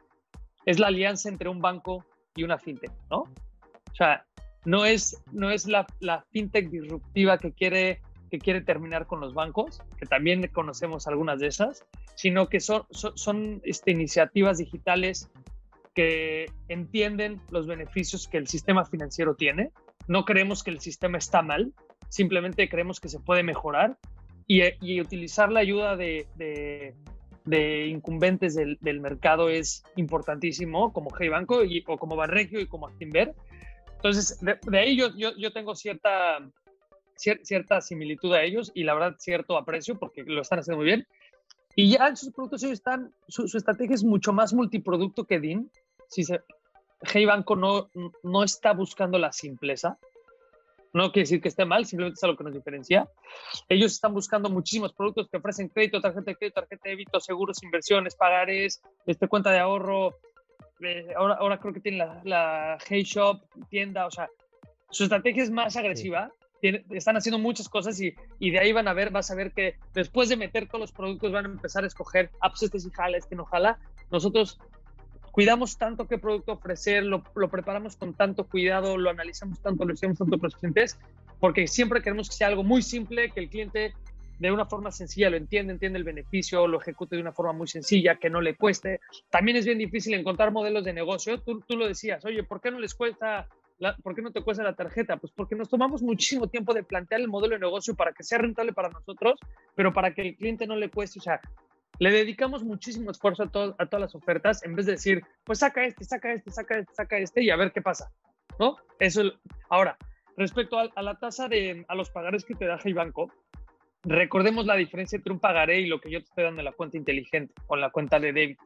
Speaker 2: es la alianza entre un banco y una fintech, ¿no? O sea, no es, no es la, la fintech disruptiva que quiere que quiere terminar con los bancos, que también conocemos algunas de esas, sino que son, son, este, iniciativas digitales que entienden los beneficios que el sistema financiero tiene. No creemos que el sistema está mal, simplemente creemos que se puede mejorar y, y utilizar la ayuda de, de, incumbentes del, del, mercado es importantísimo, como Hey Banco y, o como Banregio y como Actinver. Entonces, de, de ahí yo, yo, yo, tengo cierta cierta similitud a ellos y la verdad cierto aprecio porque lo están haciendo muy bien. Y ya sus productos ellos están, su, estrategia es mucho más multiproducto que DIN. Si se, Hey Banco no, no está buscando la simpleza. No quiere decir que esté mal, simplemente es algo que nos diferencia. Ellos están buscando muchísimos productos que ofrecen crédito, tarjeta de crédito, tarjeta de débito, seguros, inversiones, pagares, este, cuenta de ahorro. Eh, ahora, ahora creo que tienen la, la Hey Shop, tienda, o sea, su estrategia es más agresiva están haciendo muchas cosas y, y, de ahí van a ver, vas a ver que después de meter todos los productos van a empezar a escoger, ah, pues este sí jala, este no jala. Nosotros cuidamos tanto qué producto ofrecer, lo, lo, preparamos con tanto cuidado, lo analizamos tanto, lo hacemos tanto con los clientes, porque siempre queremos que sea algo muy simple, que el cliente de una forma sencilla lo entiende, entiende el beneficio, lo ejecute de una forma muy sencilla, que no le cueste. También es bien difícil encontrar modelos de negocio. Tú, tú lo decías, oye, ¿por qué no les cuesta ¿por qué no te cuesta la tarjeta? Pues porque nos tomamos muchísimo tiempo de plantear el modelo de negocio para que sea rentable para nosotros, pero para que el cliente no le cueste. O sea, le dedicamos muchísimo esfuerzo a, a todas las ofertas en vez de decir, pues saca este, saca este, saca este, saca este y a ver qué pasa. ¿No? Eso. Ahora, respecto a, la tasa de a los pagares que te da Hey Banco, recordemos la diferencia entre un pagaré y lo que yo te estoy dando en la cuenta inteligente o en la cuenta de débito.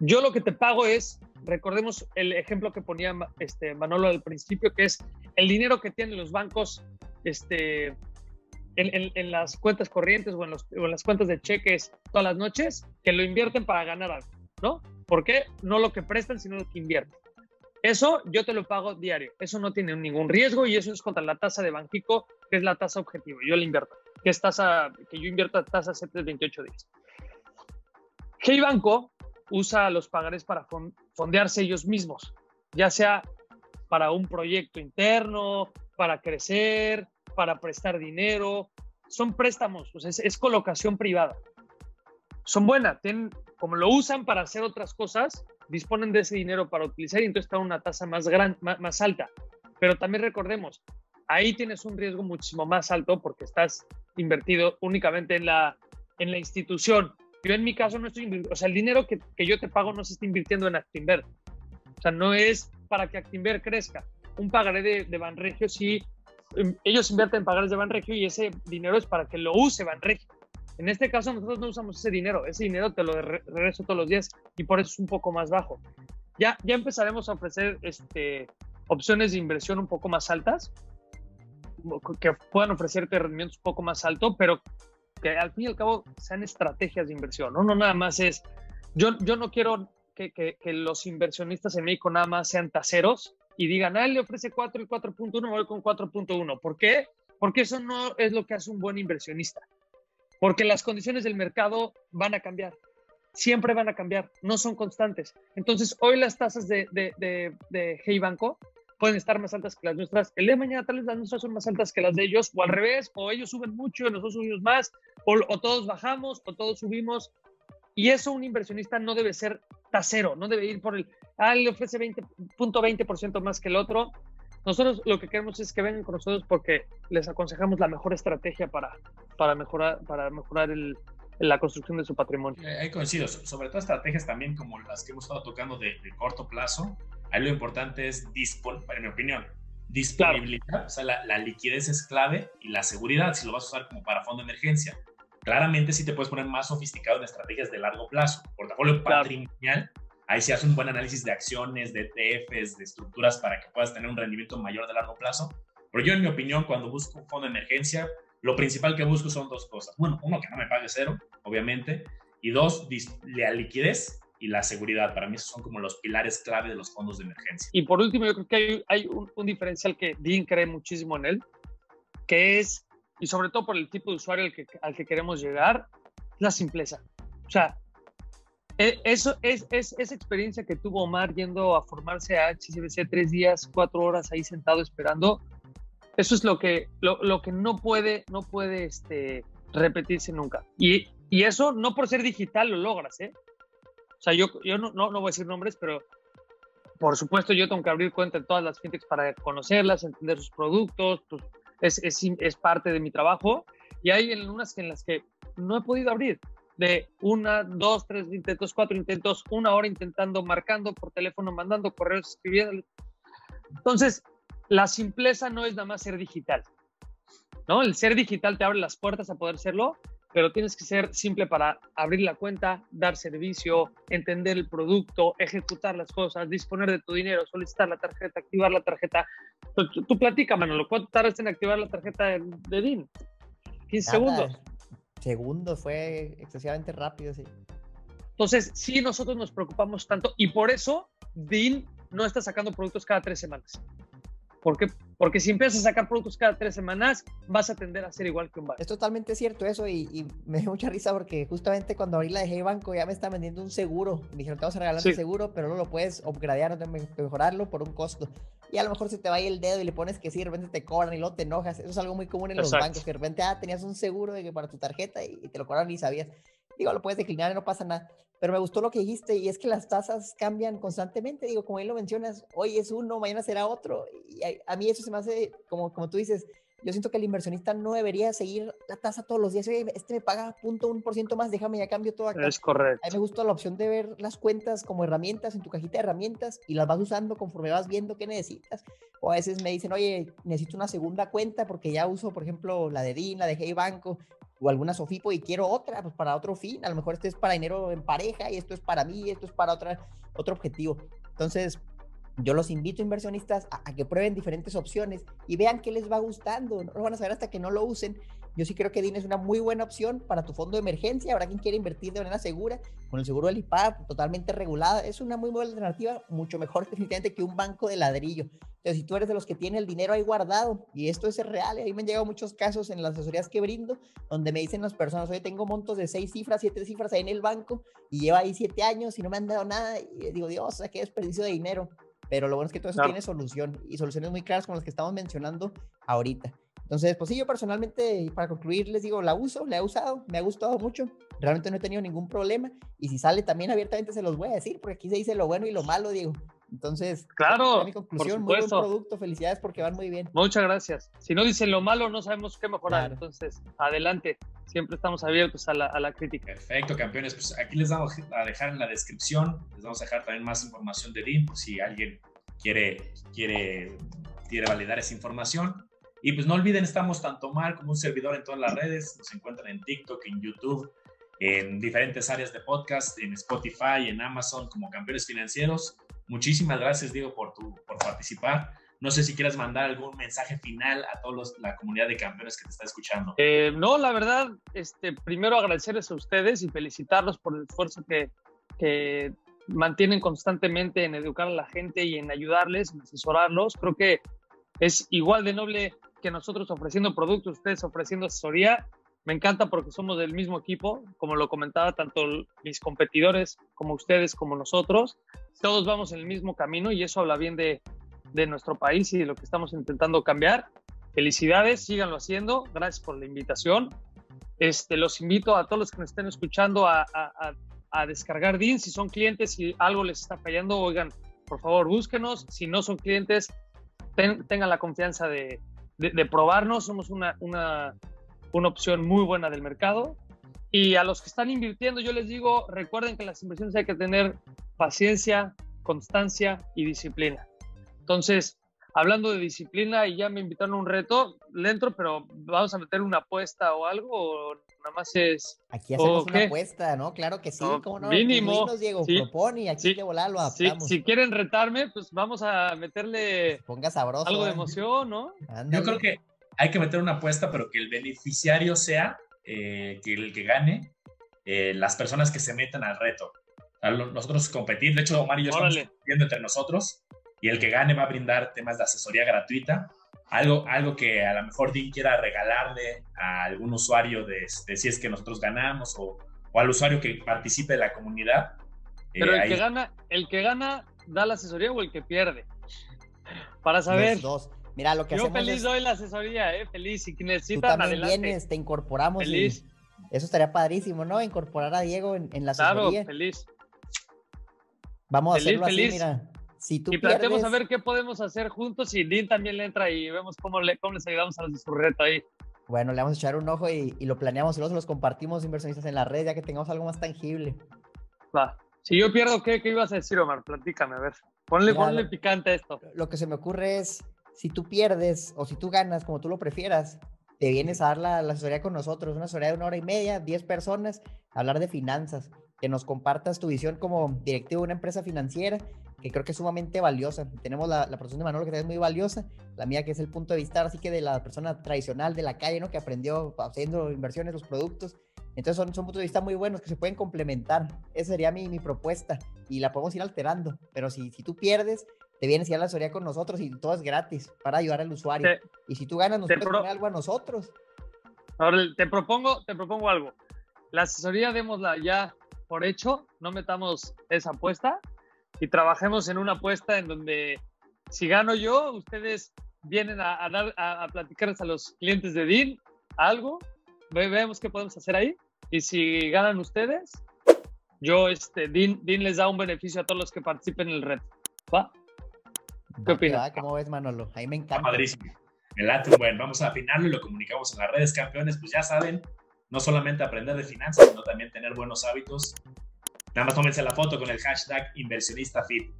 Speaker 2: Yo lo que te pago es, recordemos el ejemplo que ponía este, Manolo al principio, que es el dinero que tienen los bancos este, en, las cuentas corrientes o en, las cuentas de cheques todas las noches, que lo invierten para ganar algo, ¿no? ¿Por qué? No lo que prestan, sino lo que invierten. Eso yo te lo pago diario. Eso no tiene ningún riesgo y eso es contra la tasa de Banquico, que es la tasa objetivo. Yo la invierto, que es tasa, que yo invierto a tasa 728 días. Hey Banco usa los pagares para fondearse ellos mismos, ya sea para un proyecto interno, para crecer, para prestar dinero. Son préstamos, es, colocación privada. Son buenas, como lo usan para hacer otras cosas, disponen de ese dinero para utilizar y entonces está una tasa más, gran, más, alta. Pero también recordemos, ahí tienes un riesgo muchísimo más alto porque estás invertido únicamente en la, en la institución. Yo en mi caso no estoy o sea, el dinero que, que, yo te pago no se está invirtiendo en Actinver. O sea, no es para que Actinver crezca. Un pagaré de, de Banregio sí, em, ellos invierten en pagarés de Banregio y ese dinero es para que lo use Banregio. En este caso nosotros no usamos ese dinero, ese dinero te lo regreso todos los días y por eso es un poco más bajo. Ya, ya empezaremos a ofrecer este, opciones de inversión un poco más altas, que puedan ofrecerte rendimientos un poco más altos, pero que al fin y al cabo sean estrategias de inversión, ¿no? No nada más es, yo, yo no quiero que, que, que los inversionistas en México nada más sean taseros y digan, ah, él le ofrece 4 y 4.1, voy con 4.1. ¿Por qué? Porque eso no es lo que hace un buen inversionista porque las condiciones del mercado van a cambiar, siempre van a cambiar, no son constantes. Entonces, hoy las tasas de, de, de, Hey Banco pueden estar más altas que las nuestras. El día de mañana tal vez las nuestras son más altas que las de ellos, o al revés, o ellos suben mucho nosotros subimos más, o, todos bajamos, o todos subimos. Y eso un inversionista no debe ser tasero, no debe ir por el, ah, le ofrece 20.20% más que el otro. Nosotros lo que queremos es que vengan con nosotros porque les aconsejamos la mejor estrategia para, para mejorar, para mejorar el, la construcción de su patrimonio.
Speaker 3: Ahí coincido, sobre todo estrategias también como las que hemos estado tocando de, corto plazo. Ahí lo importante es, en mi opinión, disponibilidad, o sea, la, liquidez es clave y la seguridad si lo vas a usar como para fondo de emergencia. Claramente sí te puedes poner más sofisticado en estrategias de largo plazo. Portafolio patrimonial Ahí se hace un buen análisis de acciones, de ETFs, de estructuras para que puedas tener un rendimiento mayor de largo plazo. Pero yo, en mi opinión, cuando busco un fondo de emergencia, lo principal que busco son dos cosas. Bueno, uno, que no me pague cero, obviamente. Y dos, la liquidez y la seguridad. Para mí esos son como los pilares clave de los fondos de emergencia.
Speaker 2: Y por último, yo creo que hay, un, diferencial que Dean cree muchísimo en él, que es, y sobre todo por el tipo de usuario al que, al que queremos llegar, la simpleza. O sea, eh, eso es, esa experiencia que tuvo Omar yendo a formarse a HCBC tres días, cuatro horas ahí sentado esperando. Eso es lo que, lo, que no puede, no puede este, repetirse nunca. Y, y, eso no por ser digital lo logras, ¿eh? O sea, yo, yo no, no, voy a decir nombres, pero por supuesto yo tengo que abrir cuenta en todas las fintechs para conocerlas, entender sus productos, pues, es, es, es parte de mi trabajo. Y hay en unas en las que no he podido abrir de una, dos, tres intentos, cuatro intentos, una hora intentando, marcando por teléfono, mandando correos, escribiendo. Entonces, la simpleza no es nada más ser digital, ¿no? El ser digital te abre las puertas a poder serlo, pero tienes que ser simple para abrir la cuenta, dar servicio, entender el producto, ejecutar las cosas, disponer de tu dinero, solicitar la tarjeta, activar la tarjeta. Tú, tú platica, Manolo, ¿cuánto tardas en activar la tarjeta de, de DIN? 15 segundos
Speaker 1: segundos, fue excesivamente rápido, sí.
Speaker 2: Entonces, sí, nosotros nos preocupamos tanto y por eso DIN no está sacando productos cada tres semanas. ¿Por qué? Porque si empiezas a sacar productos cada tres semanas, vas a tender a ser igual que un banco.
Speaker 1: Es totalmente cierto eso y, me dio mucha risa porque justamente cuando abrí la de Hey Banco ya me está vendiendo un seguro. Me dijeron, te vamos a regalar un seguro, pero no lo puedes upgradear, mejorarlo por un costo y a lo mejor se te va ahí el dedo y le pones que sí, de repente te cobran y luego te enojas. Eso es algo muy común en los bancos, que de repente, ah, tenías un seguro de que para tu tarjeta y, te lo cobraron y sabías. Digo, lo puedes declinar y no pasa nada. Pero me gustó lo que dijiste y es que las tasas cambian constantemente. Digo, como ahí lo mencionas, hoy es uno, mañana será otro. Y a, a mí eso se me hace, como, como tú dices, yo siento que el inversionista no debería seguir la tasa todos los días. Oye, este me paga punto un por ciento más, déjame ya cambio todo acá.
Speaker 2: Es correcto.
Speaker 1: A mí me gusta la opción de ver las cuentas como herramientas en tu cajita de herramientas y las vas usando conforme vas viendo qué necesitas. O a veces me dicen, oye, necesito una segunda cuenta porque ya uso, por ejemplo, la de DIN, la de Hey Banco o alguna Sofipo y quiero otra, pues para otro fin. A lo mejor este es para dinero en pareja y esto es para mí, esto es para otra, otro objetivo. Entonces, yo los invito inversionistas a, que prueben diferentes opciones y vean qué les va gustando. No lo van a saber hasta que no lo usen. Yo sí creo que DIN es una muy buena opción para tu fondo de emergencia. Habrá quien quiera invertir de manera segura, con el seguro del IPAP totalmente regulada. Es una muy buena alternativa, mucho mejor definitivamente que un banco de ladrillo. Entonces, si tú eres de los que tiene el dinero ahí guardado, y esto es real, y a mí me han llegado muchos casos en las asesorías que brindo, donde me dicen las personas, oye, tengo montos de seis cifras, siete cifras ahí en el banco, y lleva ahí siete años y no me han dado nada. Y digo, Dios, qué desperdicio de dinero pero lo bueno es que todo eso tiene solución y soluciones muy claras como las que estamos mencionando ahorita. Entonces, pues sí, yo personalmente, para concluir, les digo, la uso, la he usado, me ha gustado mucho, realmente no he tenido ningún problema y si sale también abiertamente se los voy a decir, porque aquí se dice lo bueno y lo malo, digo. Entonces,
Speaker 2: claro,
Speaker 1: mi conclusión, muy buen producto, felicidades porque van muy bien.
Speaker 2: Muchas gracias. Si no dicen lo malo, no sabemos qué mejorar, entonces, adelante, siempre estamos abiertos a la, a la, crítica.
Speaker 3: Perfecto, campeones, pues aquí les vamos a dejar en la descripción, les vamos a dejar también más información de DIN, por si alguien quiere, quiere, quiere validar esa información. Y pues no olviden, estamos tanto mal como un servidor en todas las redes. Nos encuentran en TikTok, en YouTube, en diferentes áreas de podcast, en Spotify, en Amazon como campeones financieros. Muchísimas gracias, Diego, por, tu, por participar. No sé si quieres mandar algún mensaje final a toda la comunidad de campeones que te está escuchando.
Speaker 2: Eh, no, la verdad, este, primero agradecerles a ustedes y felicitarlos por el esfuerzo que, que mantienen constantemente en educar a la gente y en ayudarles, en asesorarlos. Creo que es igual de noble que nosotros ofreciendo productos, ustedes ofreciendo asesoría. Me encanta porque somos del mismo equipo, como lo comentaba, tanto mis competidores como ustedes, como nosotros. Todos vamos en el mismo camino y eso habla bien de, de nuestro país y de lo que estamos intentando cambiar. Felicidades, síganlo haciendo. Gracias por la invitación. Este, los invito a todos los que nos estén escuchando a, a, a descargar DIN. Si son clientes y algo les está fallando, oigan, por favor, búsquenos. Si no son clientes, tengan la confianza de, de, probarnos, somos una, una, una opción muy buena del mercado. Y a los que están invirtiendo, yo les digo, recuerden que las inversiones hay que tener paciencia, constancia y disciplina. Entonces, hablando de disciplina y ya me invitaron a un reto, le entro, pero vamos a meter una apuesta o algo, o nada más es...
Speaker 1: Aquí hacemos una apuesta, ¿no? Claro que sí,
Speaker 2: ¿cómo no? Mínimo.
Speaker 1: Diego, propone aquí que volar lo adaptamos.
Speaker 2: si quieren retarme, pues vamos a meterle
Speaker 1: Ponga sabroso,
Speaker 2: algo de ¿eh? emoción, ¿no?
Speaker 3: Yo creo que hay que meter una apuesta, pero que el beneficiario sea eh, que el que gane eh, las personas que se metan al reto. nosotros competir, de hecho Omar y yo estamos compitiendo entre nosotros y el que gane va a brindar temas de asesoría gratuita. Algo, algo que a lo mejor Dean quiera regalarle a algún usuario de, si es que nosotros ganamos o, o, al usuario que participe de la comunidad.
Speaker 2: Eh, Pero el, que gana, el que gana da la asesoría o el que pierde. Para saber.
Speaker 1: dos. Mira, lo que
Speaker 2: Yo
Speaker 1: feliz
Speaker 2: doy la asesoría, ¿eh? Feliz. Y que necesitan,
Speaker 1: Tú también vienes, te incorporamos. Feliz. eso estaría padrísimo, ¿no? Incorporar a Diego en, la asesoría.
Speaker 2: Claro, feliz.
Speaker 1: Vamos a hacerlo así, mira y
Speaker 2: planteemos a ver qué podemos hacer juntos y Dean también le entra y vemos cómo, le, cómo les ayudamos a los de su reto ahí.
Speaker 1: Bueno, le vamos a echar un ojo y, lo planeamos y luego los compartimos inversionistas en la red ya que tengamos algo más tangible.
Speaker 2: Va. Si yo pierdo, ¿qué, qué ibas a decir, Omar? Platícame, a ver. Ponle, ponle picante a esto.
Speaker 1: Lo que se me ocurre es, si tú pierdes o si tú ganas, como tú lo prefieras, te vienes a dar la, la asesoría con nosotros, una asesoría de una hora y media, 10 personas, hablar de finanzas, que nos compartas tu visión como directivo de una empresa financiera que creo que es sumamente valiosa. Tenemos la, la de Manolo que es muy valiosa, la mía que es el punto de vista así que de la persona tradicional de la calle, ¿no? Que aprendió haciendo inversiones, los productos. Entonces son, son puntos de vista muy buenos que se pueden complementar. Esa sería mi, mi propuesta y la podemos ir alterando. Pero si, si tú pierdes, te vienes a la asesoría con nosotros y todo es gratis para ayudar al usuario. y si tú ganas, nos puedes poner algo a nosotros.
Speaker 2: Ahora, te propongo, te propongo algo. La asesoría démosla ya por hecho, no metamos esa apuesta y trabajemos en una apuesta en donde si gano yo, ustedes vienen a, dar, a, platicarles a los clientes de DIN algo, vemos qué podemos hacer ahí. Y si ganan ustedes, yo, este, DIN, les da un beneficio a todos los que participen en el reto. ¿Va? ¿Qué opinas?
Speaker 1: ¿Cómo ves, Manolo? Ahí me encanta.
Speaker 3: Padrísimo. El late, bueno, vamos a afinarlo y lo comunicamos en las redes campeones. Pues ya saben, no solamente aprender de finanzas, sino también tener buenos hábitos Nada más tómense la foto con el hashtag inversionistafit.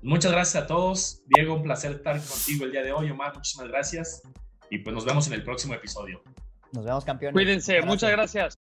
Speaker 3: Muchas gracias a todos. Diego, un placer estar contigo el día de hoy. Omar, muchísimas gracias. Y pues nos vemos en el próximo episodio.
Speaker 1: Nos vemos, campeones.
Speaker 2: Cuídense. Muchas gracias.